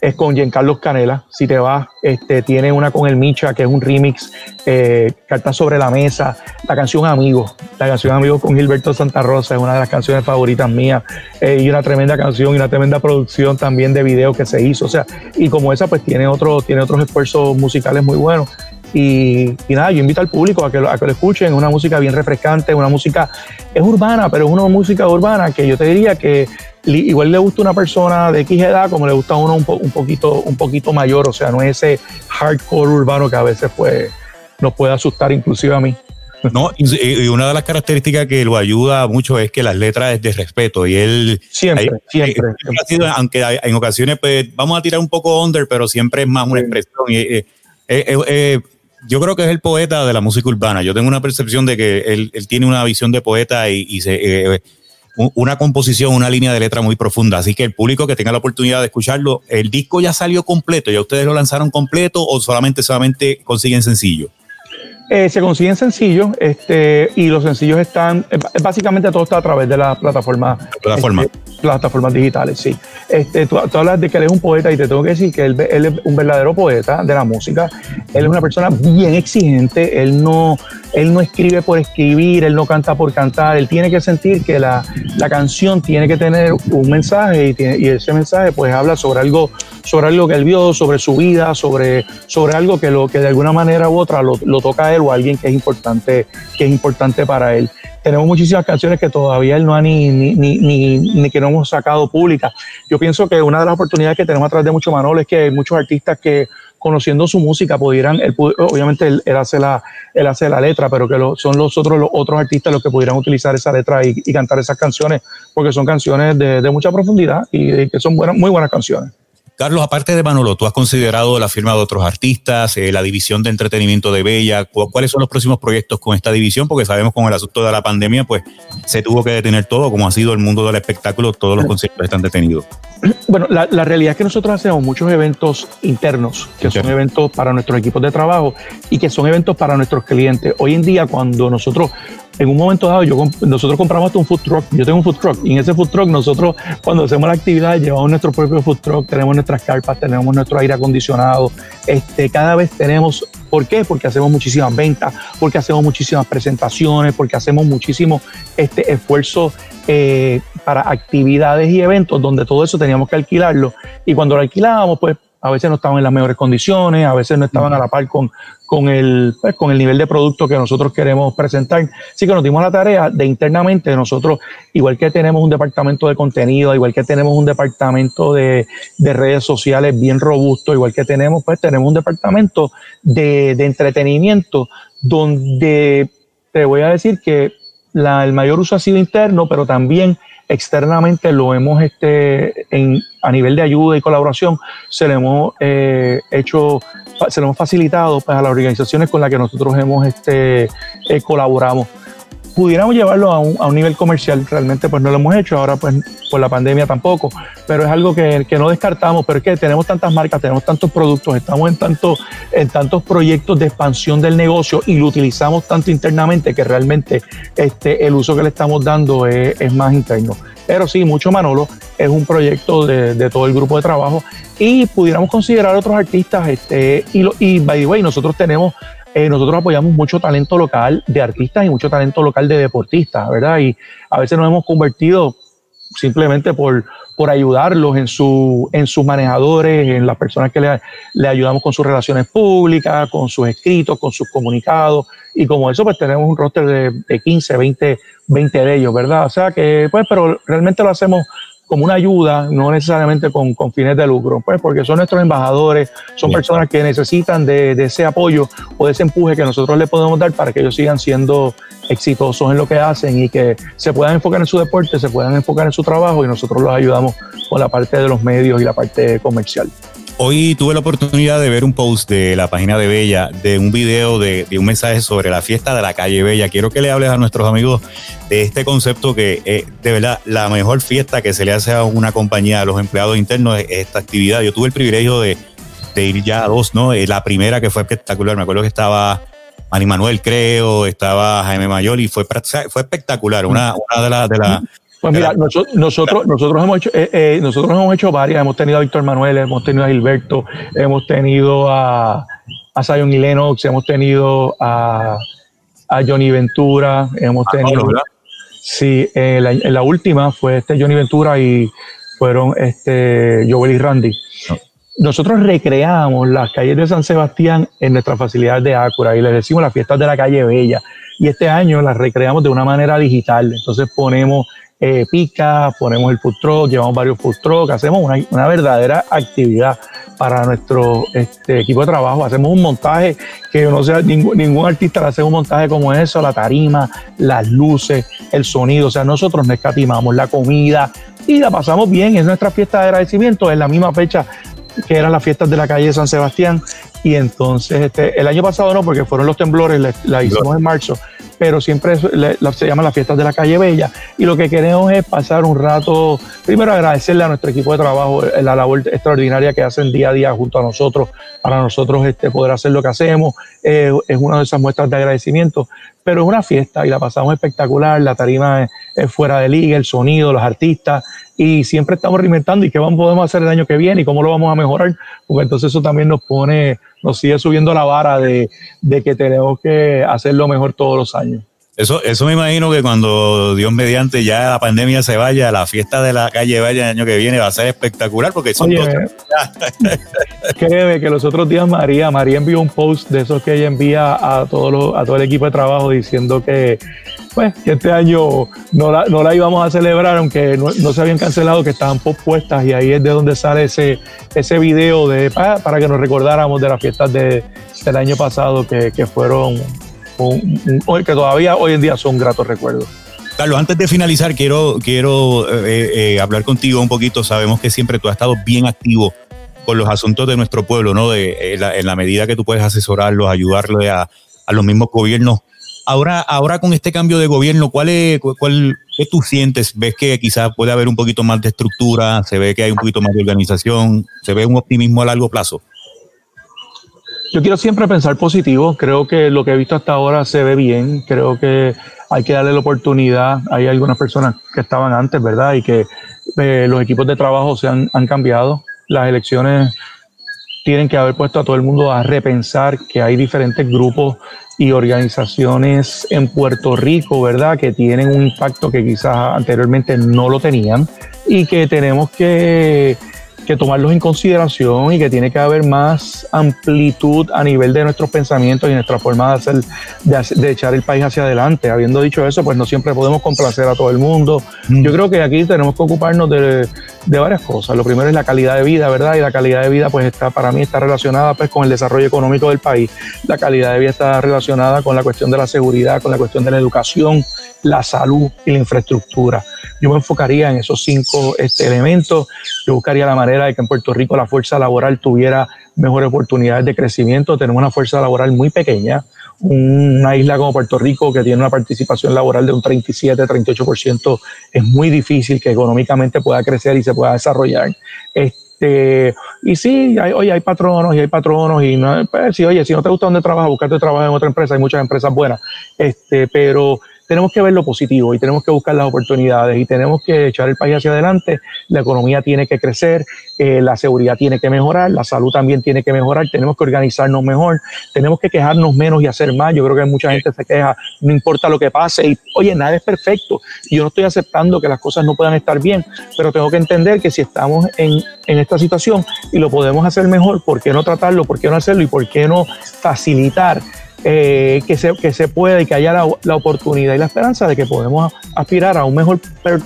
es con Giancarlo Canela. Si te vas, este, tiene una con el Micha, que es un remix, eh, sobre la Mesa, la canción Amigo, la canción Amigo con Gilberto Santa Rosa, es una de las canciones favoritas mías, eh, y una tremenda canción y una tremenda producción también de video que se hizo. O sea, y como esa, pues tiene, otro, tiene otros esfuerzos musicales muy buenos. Y, nada, yo invito al público a que, a que lo escuchen, una música bien refrescante, una música, es urbana, pero es una música urbana que yo te diría que igual le gusta una persona de X edad como le gusta a uno un, un, poquito, un poquito mayor, o sea, no es ese hardcore urbano que a veces pues, nos puede asustar inclusive a mí. [laughs] No, y una de las características que lo ayuda mucho es que las letras es de respeto y él siempre, siempre, aunque en ocasiones pues vamos a tirar un poco under, pero siempre es más una expresión. Y, eh, eh, eh, yo creo que es el poeta de la música urbana. Yo tengo una percepción de que él, él tiene una visión de poeta y, y se, una composición, una línea de letra muy profunda. Así que el público que tenga la oportunidad de escucharlo, el disco ya salió completo, ya ustedes lo lanzaron completo o solamente solamente consiguen sencillo. Eh, se consiguen sencillos este, y los sencillos están, eh, básicamente todo está a través de la plataforma. Plataforma. Este, plataformas digitales, sí. Este, tú, hablas de que él es un poeta y te tengo que decir que él, es un verdadero poeta de la música. Él es una persona bien exigente, él no, él no escribe por escribir, él no canta por cantar, él tiene que sentir que la, la canción tiene que tener un mensaje y, tiene, y, ese mensaje pues habla sobre algo, sobre algo que él vio, sobre su vida, sobre, sobre algo que, lo, que de alguna manera u otra lo, lo toca a él o alguien que es importante, que es importante para él tenemos muchísimas canciones que todavía él no ha ni, ni, ni, ni, que no hemos sacado públicas. Yo pienso que una de las oportunidades que tenemos a través de Mucho Manolo es que hay muchos artistas que conociendo su música pudieran, él, obviamente él, hace la, él hace la letra, pero que son los otros, los otros artistas los que pudieran utilizar esa letra y, cantar esas canciones, porque son canciones de, mucha profundidad y que son buenas, muy buenas canciones. Carlos, aparte de Manolo, ¿tú has considerado la firma de otros artistas, eh, la división de entretenimiento de Bella? ¿Cuáles son los próximos proyectos con esta división? Porque sabemos con el asunto de la pandemia, pues se tuvo que detener todo, como ha sido el mundo del espectáculo, todos los conciertos están detenidos. Bueno, la, realidad es que nosotros hacemos muchos eventos internos, que son eventos para nuestros equipos de trabajo y que son eventos para nuestros clientes. Hoy en día, cuando nosotros en un momento dado, yo, nosotros compramos hasta un food truck. Yo tengo un food truck y en ese food truck nosotros, cuando hacemos la actividad, llevamos nuestro propio food truck, tenemos nuestras carpas, tenemos nuestro aire acondicionado. Este, cada vez tenemos. ¿Por qué? Porque hacemos muchísimas ventas, porque hacemos muchísimas presentaciones, porque hacemos muchísimo este, esfuerzo eh, para actividades y eventos donde todo eso teníamos que alquilarlo. Y cuando lo alquilábamos, pues a veces no estaban en las mejores condiciones, a veces no estaban a la par con, con, el, pues, con el nivel de producto que nosotros queremos presentar. Así que nos dimos la tarea de internamente nosotros, igual que tenemos un departamento de contenido, igual que tenemos un departamento de, de redes sociales bien robusto, igual que tenemos, pues tenemos un departamento de, de entretenimiento donde te voy a decir que la, el mayor uso ha sido interno, pero también externamente lo hemos, este, en, a nivel de ayuda y colaboración, se le hemos eh, hecho, se lo hemos facilitado pues, a las organizaciones con las que nosotros hemos este, eh, colaborado pudiéramos llevarlo a un, a un, nivel comercial, realmente pues no lo hemos hecho, ahora pues por la pandemia tampoco, pero es algo que, que, no descartamos, pero es que tenemos tantas marcas, tenemos tantos productos, estamos en, tanto, en tantos proyectos de expansión del negocio y lo utilizamos tanto internamente que realmente este, el uso que le estamos dando es, es más interno. Pero sí, mucho Manolo es un proyecto de, de, todo el grupo de trabajo y pudiéramos considerar otros artistas este, y, lo, y by the way, nosotros tenemos eh, nosotros apoyamos mucho talento local de artistas y mucho talento local de deportistas, ¿verdad? Y a veces nos hemos convertido simplemente por, por ayudarlos en, su, en sus manejadores, en las personas que le, le, ayudamos con sus relaciones públicas, con sus escritos, con sus comunicados. Y como eso, pues tenemos un roster de, de 15, 20, 20 de ellos, ¿verdad? O sea que, pues, pero realmente lo hacemos como una ayuda, no necesariamente con, con, fines de lucro, pues porque son nuestros embajadores, son personas que necesitan de, de, ese apoyo o de ese empuje que nosotros les podemos dar para que ellos sigan siendo exitosos en lo que hacen y que se puedan enfocar en su deporte, se puedan enfocar en su trabajo y nosotros los ayudamos con la parte de los medios y la parte comercial. Hoy tuve la oportunidad de ver un post de la página de Bella, de un video, de, un mensaje sobre la fiesta de la calle Bella. Quiero que le hables a nuestros amigos de este concepto que es de verdad la mejor fiesta que se le hace a una compañía, a los empleados internos, es esta actividad. Yo tuve el privilegio de, ir ya a dos, ¿no? Eh, la primera que fue espectacular, me acuerdo que estaba Mani Manuel, creo, estaba Jaime Mayoli, fue, fue espectacular, una, una de las... De la, pues mira, nosotros, nosotros, hemos hecho, eh, eh, nosotros hemos hecho varias, hemos tenido a Víctor Manuel, hemos tenido a Gilberto, hemos tenido a, a Zion y Lennox, hemos tenido a, a Johnny Ventura, hemos ah, tenido. sí, en la, última fue este Johnny Ventura y fueron este Joel y Randy. Nosotros recreamos las calles de San Sebastián en nuestra facilidad de Acura y les decimos las fiestas de la calle Bella. Y este año las recreamos de una manera digital. Entonces ponemos eh, pica, ponemos el food truck, llevamos varios food hacemos una, una verdadera actividad para nuestro este, equipo de trabajo. Hacemos un montaje que no sea ningún, ningún artista le hace un montaje como eso, la tarima, las luces, el sonido. O sea, nosotros no escatimamos la comida y la pasamos bien. Es nuestra fiesta de agradecimiento, es la misma fecha que eran las fiestas de la calle de San Sebastián. Y entonces, este, el año pasado no, porque fueron los temblores, la hicimos en marzo, pero siempre se llaman las fiestas de la calle Bella. Y lo que queremos es pasar un rato, primero agradecerle a nuestro equipo de trabajo eh, la labor extraordinaria que hacen día a día junto a nosotros, para nosotros este, poder hacer lo que hacemos. Eh, es una de esas muestras de agradecimiento, pero es una fiesta y la pasamos espectacular. La tarima es, fuera de liga, el sonido, los artistas y siempre estamos reinventando y qué vamos, podemos hacer el año que viene y cómo lo vamos a mejorar, porque entonces eso también nos pone nos sigue subiendo la vara de, que tenemos que hacerlo mejor todos los años. Eso, eso me imagino que cuando Dios mediante ya la pandemia se vaya, la fiesta de la calle Vaya el año que viene va a ser espectacular porque son Oye, [laughs] Créeme que los otros días María, María envió un post de esos que ella envía a, todo a todo el equipo de trabajo diciendo que pues que este año no la, no la íbamos a celebrar, aunque no, se habían cancelado, que estaban pospuestas, y ahí es de donde sale ese, ese video de, para, que nos recordáramos de las fiestas de, del año pasado, que, que fueron, que todavía hoy en día son gratos recuerdos. Carlos, antes de finalizar, quiero, quiero eh, eh, hablar contigo un poquito. Sabemos que siempre tú has estado bien activo con los asuntos de nuestro pueblo, ¿no? De, eh, en la medida que tú puedes asesorarlos, ayudarle a, a los mismos gobiernos Ahora, ahora con este cambio de gobierno, ¿cuál es, cuál, ¿qué tú sientes? ¿Ves que quizás puede haber un poquito más de estructura? ¿Se ve que hay un poquito más de organización? ¿Se ve un optimismo a largo plazo? Yo quiero siempre pensar positivo. Creo que lo que he visto hasta ahora se ve bien. Creo que hay que darle la oportunidad. Hay algunas personas que estaban antes, ¿verdad? Y que eh, los equipos de trabajo se han, han cambiado. Las elecciones tienen que haber puesto a todo el mundo a repensar que hay diferentes grupos y organizaciones en Puerto Rico, ¿verdad? Que tienen un impacto que quizás anteriormente no lo tenían y que tenemos que que tomarlos en consideración y que tiene que haber más amplitud a nivel de nuestros pensamientos y nuestra forma de, hacer, de, echar el país hacia adelante. Habiendo dicho eso, pues no siempre podemos complacer a todo el mundo. Mm. Yo creo que aquí tenemos que ocuparnos de, de, varias cosas. Lo primero es la calidad de vida, ¿verdad? Y la calidad de vida, pues está para mí está relacionada pues con el desarrollo económico del país. La calidad de vida está relacionada con la cuestión de la seguridad, con la cuestión de la educación, la salud y la infraestructura. Yo me enfocaría en esos cinco este, elementos. Yo buscaría la manera de que en Puerto Rico la fuerza laboral tuviera mejores oportunidades de crecimiento. Tenemos una fuerza laboral muy pequeña. Una isla como Puerto Rico que tiene una participación laboral de un 37, 38%, es muy difícil que económicamente pueda crecer y se pueda desarrollar. Este, y sí, hay, oye, hay patronos y hay patronos y no, pues, sí, oye, si no te gusta donde trabajas, buscarte trabajo en otra empresa, hay muchas empresas buenas, este, pero tenemos que ver lo positivo y tenemos que buscar las oportunidades y tenemos que echar el país hacia adelante. La economía tiene que crecer, eh, la seguridad tiene que mejorar, la salud también tiene que mejorar, tenemos que organizarnos mejor, tenemos que quejarnos menos y hacer más. Yo creo que mucha gente se queja, no importa lo que pase y oye, nada es perfecto. Yo no estoy aceptando que las cosas no puedan estar bien, pero tengo que entender que si estamos en, en esta situación y lo podemos hacer mejor, ¿por qué no tratarlo? ¿Por qué no hacerlo? ¿Y por qué no facilitar? Eh, que, se, que se pueda y que haya la, oportunidad y la esperanza de que podemos aspirar a un mejor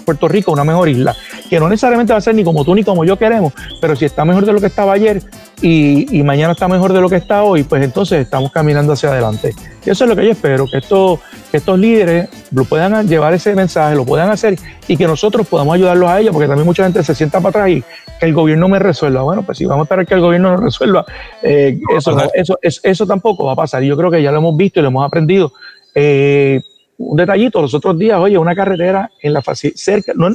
Puerto Rico, una mejor isla, que no necesariamente va a ser ni como tú ni como yo queremos, pero si está mejor de lo que estaba ayer y, mañana está mejor de lo que está hoy, pues entonces estamos caminando hacia adelante. Y eso es lo que yo espero, que, esto, que estos líderes lo puedan llevar ese mensaje, lo puedan hacer y que nosotros podamos ayudarlos a ellos, porque también mucha gente se sienta para atrás y que el gobierno me resuelva. Bueno, pues si vamos a esperar que el gobierno nos resuelva, eh, eso, eso, eso, tampoco va a pasar. Y yo creo que ya lo hemos visto y lo hemos aprendido. Eh, un detallito, los otros días, oye, una carretera en la cerca, no,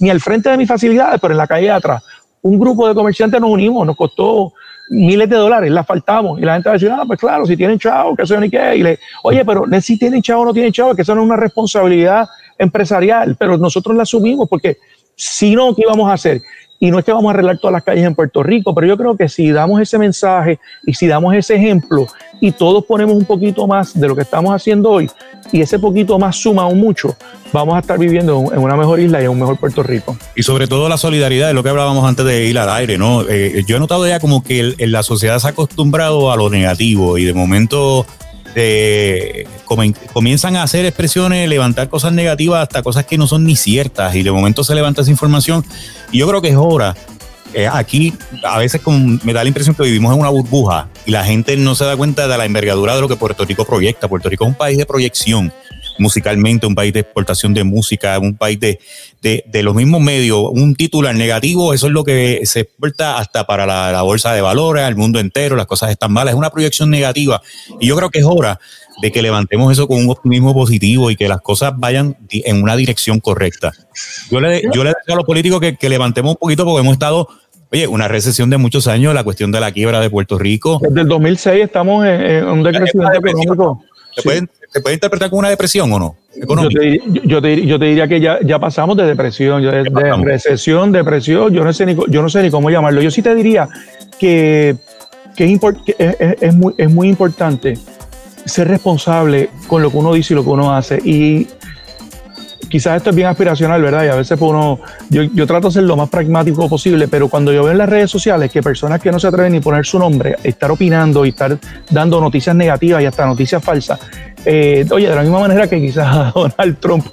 ni al frente de mis facilidades, pero en la calle de atrás, un grupo de comerciantes nos unimos, nos costó miles de dólares, la faltamos. Y la gente va a decir, ah, pues claro, si tienen chavo, que eso ni qué. Y le, oye, pero si tienen chavo o no tienen chavo, que eso no es una responsabilidad empresarial, pero nosotros la asumimos porque si no, ¿qué íbamos a hacer? Y no es que vamos a arreglar todas las calles en Puerto Rico, pero yo creo que si damos ese mensaje y si damos ese ejemplo y todos ponemos un poquito más de lo que estamos haciendo hoy y ese poquito más suma aún mucho, vamos a estar viviendo en una mejor isla y en un mejor Puerto Rico. Y sobre todo la solidaridad, de lo que hablábamos antes de ir al aire, ¿no? Eh, yo he notado ya como que la sociedad se ha acostumbrado a lo negativo y de momento comienzan a hacer expresiones, levantar cosas negativas hasta cosas que no son ni ciertas y de momento se levanta esa información y yo creo que es hora. Eh, aquí a veces me da la impresión que vivimos en una burbuja y la gente no se da cuenta de la envergadura de lo que Puerto Rico proyecta. Puerto Rico es un país de proyección musicalmente, un país de exportación de música, un país de, de, los mismos medios, un titular negativo, eso es lo que se exporta hasta para la, bolsa de valores, al mundo entero, las cosas están malas, es una proyección negativa. Y yo creo que es hora de que levantemos eso con un optimismo positivo y que las cosas vayan en una dirección correcta. Yo le, yo le digo a los políticos que, que levantemos un poquito porque hemos estado Oye, una recesión de muchos años, la cuestión de la quiebra de Puerto Rico. Desde el 2006 estamos en, un decrecimiento económico. ¿Se puede interpretar como una depresión o no? Yo te, diría que ya, ya pasamos de depresión, de, recesión, depresión, yo no, sé ni, yo no sé ni cómo llamarlo. Yo sí te diría que, es, es, muy, es muy importante ser responsable con lo que uno dice y lo que uno hace. Y quizás esto es bien aspiracional, ¿verdad? Y a veces uno, yo, yo, trato de ser lo más pragmático posible, pero cuando yo veo en las redes sociales que personas que no se atreven ni poner su nombre, estar opinando y estar dando noticias negativas y hasta noticias falsas, eh, oye, de la misma manera que quizás [laughs] Donald Trump.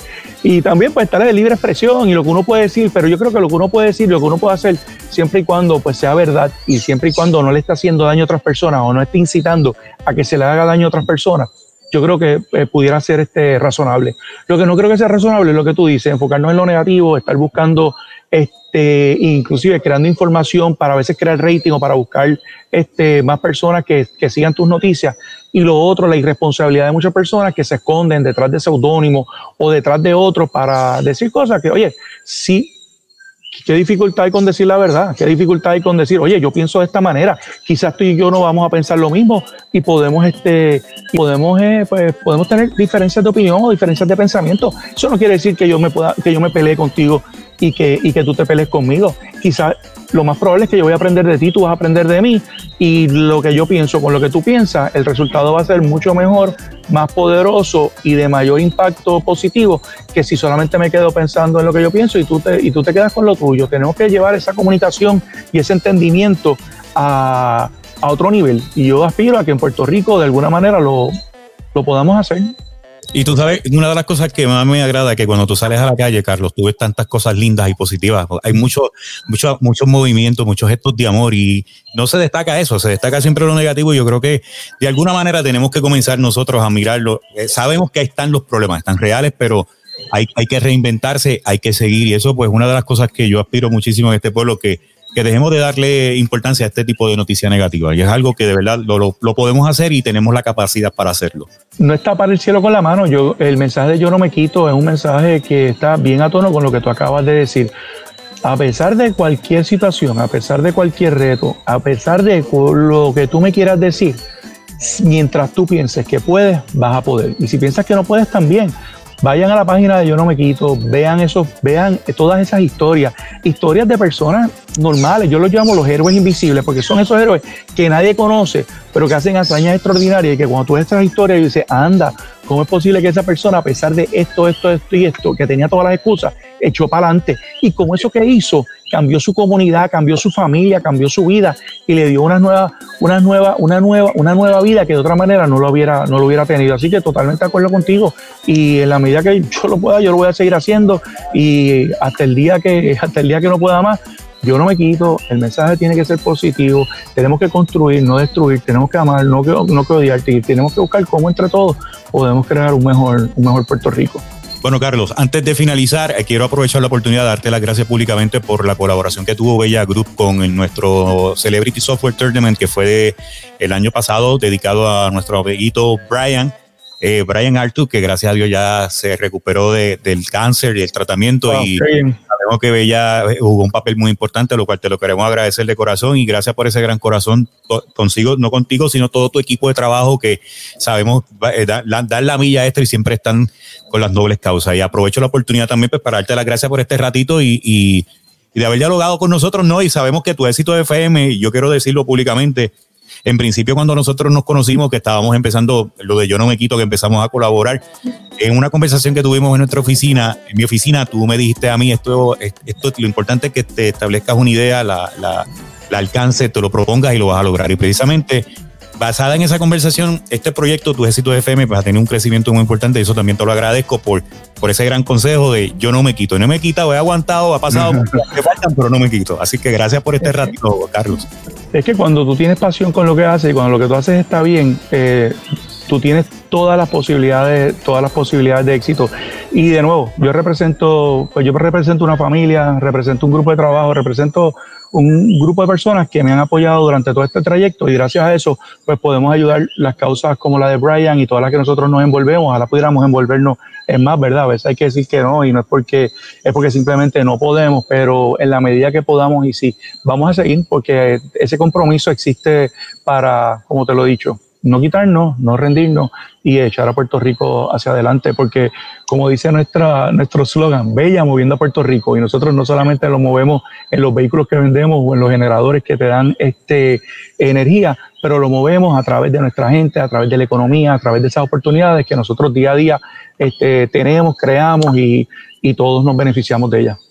Y también pues estar de libre expresión y lo que uno puede decir, pero yo creo que lo que uno puede decir, lo que uno puede hacer, siempre y cuando pues sea verdad y siempre y cuando no le esté haciendo daño a otras personas o no esté incitando a que se le haga daño a otras personas, yo creo que eh, pudiera ser este razonable. Lo que no creo que sea razonable es lo que tú dices, enfocarnos en lo negativo, estar buscando este, inclusive creando información para a veces crear rating o para buscar este, más personas que, que, sigan tus noticias. Y lo otro, la irresponsabilidad de muchas personas que se esconden detrás de seudónimos o detrás de otros para decir cosas que, oye, sí, qué dificultad hay con decir la verdad, qué dificultad hay con decir, oye, yo pienso de esta manera, quizás tú y yo no vamos a pensar lo mismo y podemos, este, podemos, eh, pues, podemos tener diferencias de opinión o diferencias de pensamiento. Eso no quiere decir que yo me pueda, que yo me pelee contigo y que, y que tú te pelees conmigo. Quizás lo más probable es que yo voy a aprender de ti, tú vas a aprender de mí y lo que yo pienso con lo que tú piensas, el resultado va a ser mucho mejor, más poderoso y de mayor impacto positivo que si solamente me quedo pensando en lo que yo pienso y tú te, y tú te quedas con lo tuyo. Tenemos que llevar esa comunicación y ese entendimiento a, a otro nivel y yo aspiro a que en Puerto Rico de alguna manera lo, lo podamos hacer. Y tú sabes, una de las cosas que más me agrada es que cuando tú sales a la calle, Carlos, tú ves tantas cosas lindas y positivas. Hay muchos mucho, muchos movimientos, muchos gestos de amor y no se destaca eso, se destaca siempre lo negativo. Y yo creo que de alguna manera tenemos que comenzar nosotros a mirarlo. Eh, sabemos que ahí están los problemas, están reales, pero hay, hay que reinventarse, hay que seguir. Y eso, pues, una de las cosas que yo aspiro muchísimo en este pueblo, que que dejemos de darle importancia a este tipo de noticia negativa. Y es algo que de verdad lo, podemos hacer y tenemos la capacidad para hacerlo. No está para el cielo con la mano. Yo, el mensaje de yo no me quito es un mensaje que está bien a tono con lo que tú acabas de decir. A pesar de cualquier situación, a pesar de cualquier reto, a pesar de lo que tú me quieras decir, mientras tú pienses que puedes, vas a poder. Y si piensas que no puedes, también. Vayan a la página de Yo No Me Quito, vean eso, vean todas esas historias, historias de personas normales. Yo los llamo los héroes invisibles, porque son esos héroes que nadie conoce, pero que hacen hazañas extraordinarias y que cuando tú ves estas historias dices, anda, ¿cómo es posible que esa persona, a pesar de esto, esto, esto y esto, que tenía todas las excusas, echó para adelante? Y como eso que hizo, cambió su comunidad, cambió su familia, cambió su vida y le dio una nueva, una nueva, una nueva, una nueva vida que de otra manera no lo hubiera, no lo hubiera tenido. Así que totalmente de acuerdo contigo. Y en la medida que yo lo pueda, yo lo voy a seguir haciendo. Y hasta el día que, hasta el día que no pueda más, yo no me quito, el mensaje tiene que ser positivo, tenemos que construir, no destruir, tenemos que amar, no no que tenemos que buscar cómo entre todos podemos crear un mejor, un mejor Puerto Rico. Bueno, Carlos, antes de finalizar, eh, quiero aprovechar la oportunidad de darte las gracias públicamente por la colaboración que tuvo Bella Group con nuestro Celebrity Software Tournament que fue el año pasado dedicado a nuestro amiguito Brian. Eh, Brian Artur, que gracias a Dios ya se recuperó del cáncer y el tratamiento y sabemos que Bella eh, jugó un papel muy importante, lo cual te lo queremos agradecer de corazón y gracias por ese gran corazón consigo, no contigo, sino todo tu equipo de trabajo que sabemos dar la milla extra y siempre están con las nobles causas. Y aprovecho la oportunidad también pues, para darte las gracias por este ratito y, y, de haber dialogado con nosotros, ¿no? Y sabemos que tu éxito de FM, y yo quiero decirlo públicamente, en principio cuando nosotros nos conocimos, que estábamos empezando, lo de Yo no me quito, que empezamos a colaborar, en una conversación que tuvimos en nuestra oficina, en mi oficina, tú me dijiste a mí, esto, esto lo importante es que te establezcas una idea, la, la, la alcance, te lo propongas y lo vas a lograr. Y precisamente basada en esa conversación, este proyecto, Tu Éxito FM, va a tener un crecimiento muy importante y eso también te lo agradezco por, por ese gran consejo de yo no me quito. No me he quitado, he aguantado, ha pasado, [laughs] me faltan, pero no me quito. Así que gracias por este ratito, Carlos. Es que cuando tú tienes pasión con lo que haces y cuando lo que tú haces está bien, eh, tú tienes todas las posibilidades, todas las posibilidades de éxito. Y de nuevo, yo represento, pues yo represento una familia, represento un grupo de trabajo, represento un grupo de personas que me han apoyado durante todo este trayecto y gracias a eso pues podemos ayudar las causas como la de Brian y todas las que nosotros nos envolvemos, ojalá pudiéramos envolvernos en más, ¿verdad? A veces hay que decir que no y no es porque es porque simplemente no podemos, pero en la medida que podamos y sí, vamos a seguir porque ese compromiso existe para, como te lo he dicho, no quitarnos, no rendirnos y echar a Puerto Rico hacia adelante, porque como dice nuestra, nuestro slogan, Bella moviendo a Puerto Rico, y nosotros no solamente lo movemos en los vehículos que vendemos o en los generadores que te dan este, energía, pero lo movemos a través de nuestra gente, a través de la economía, a través de esas oportunidades que nosotros día a día este, tenemos, creamos y, y todos nos beneficiamos de ellas.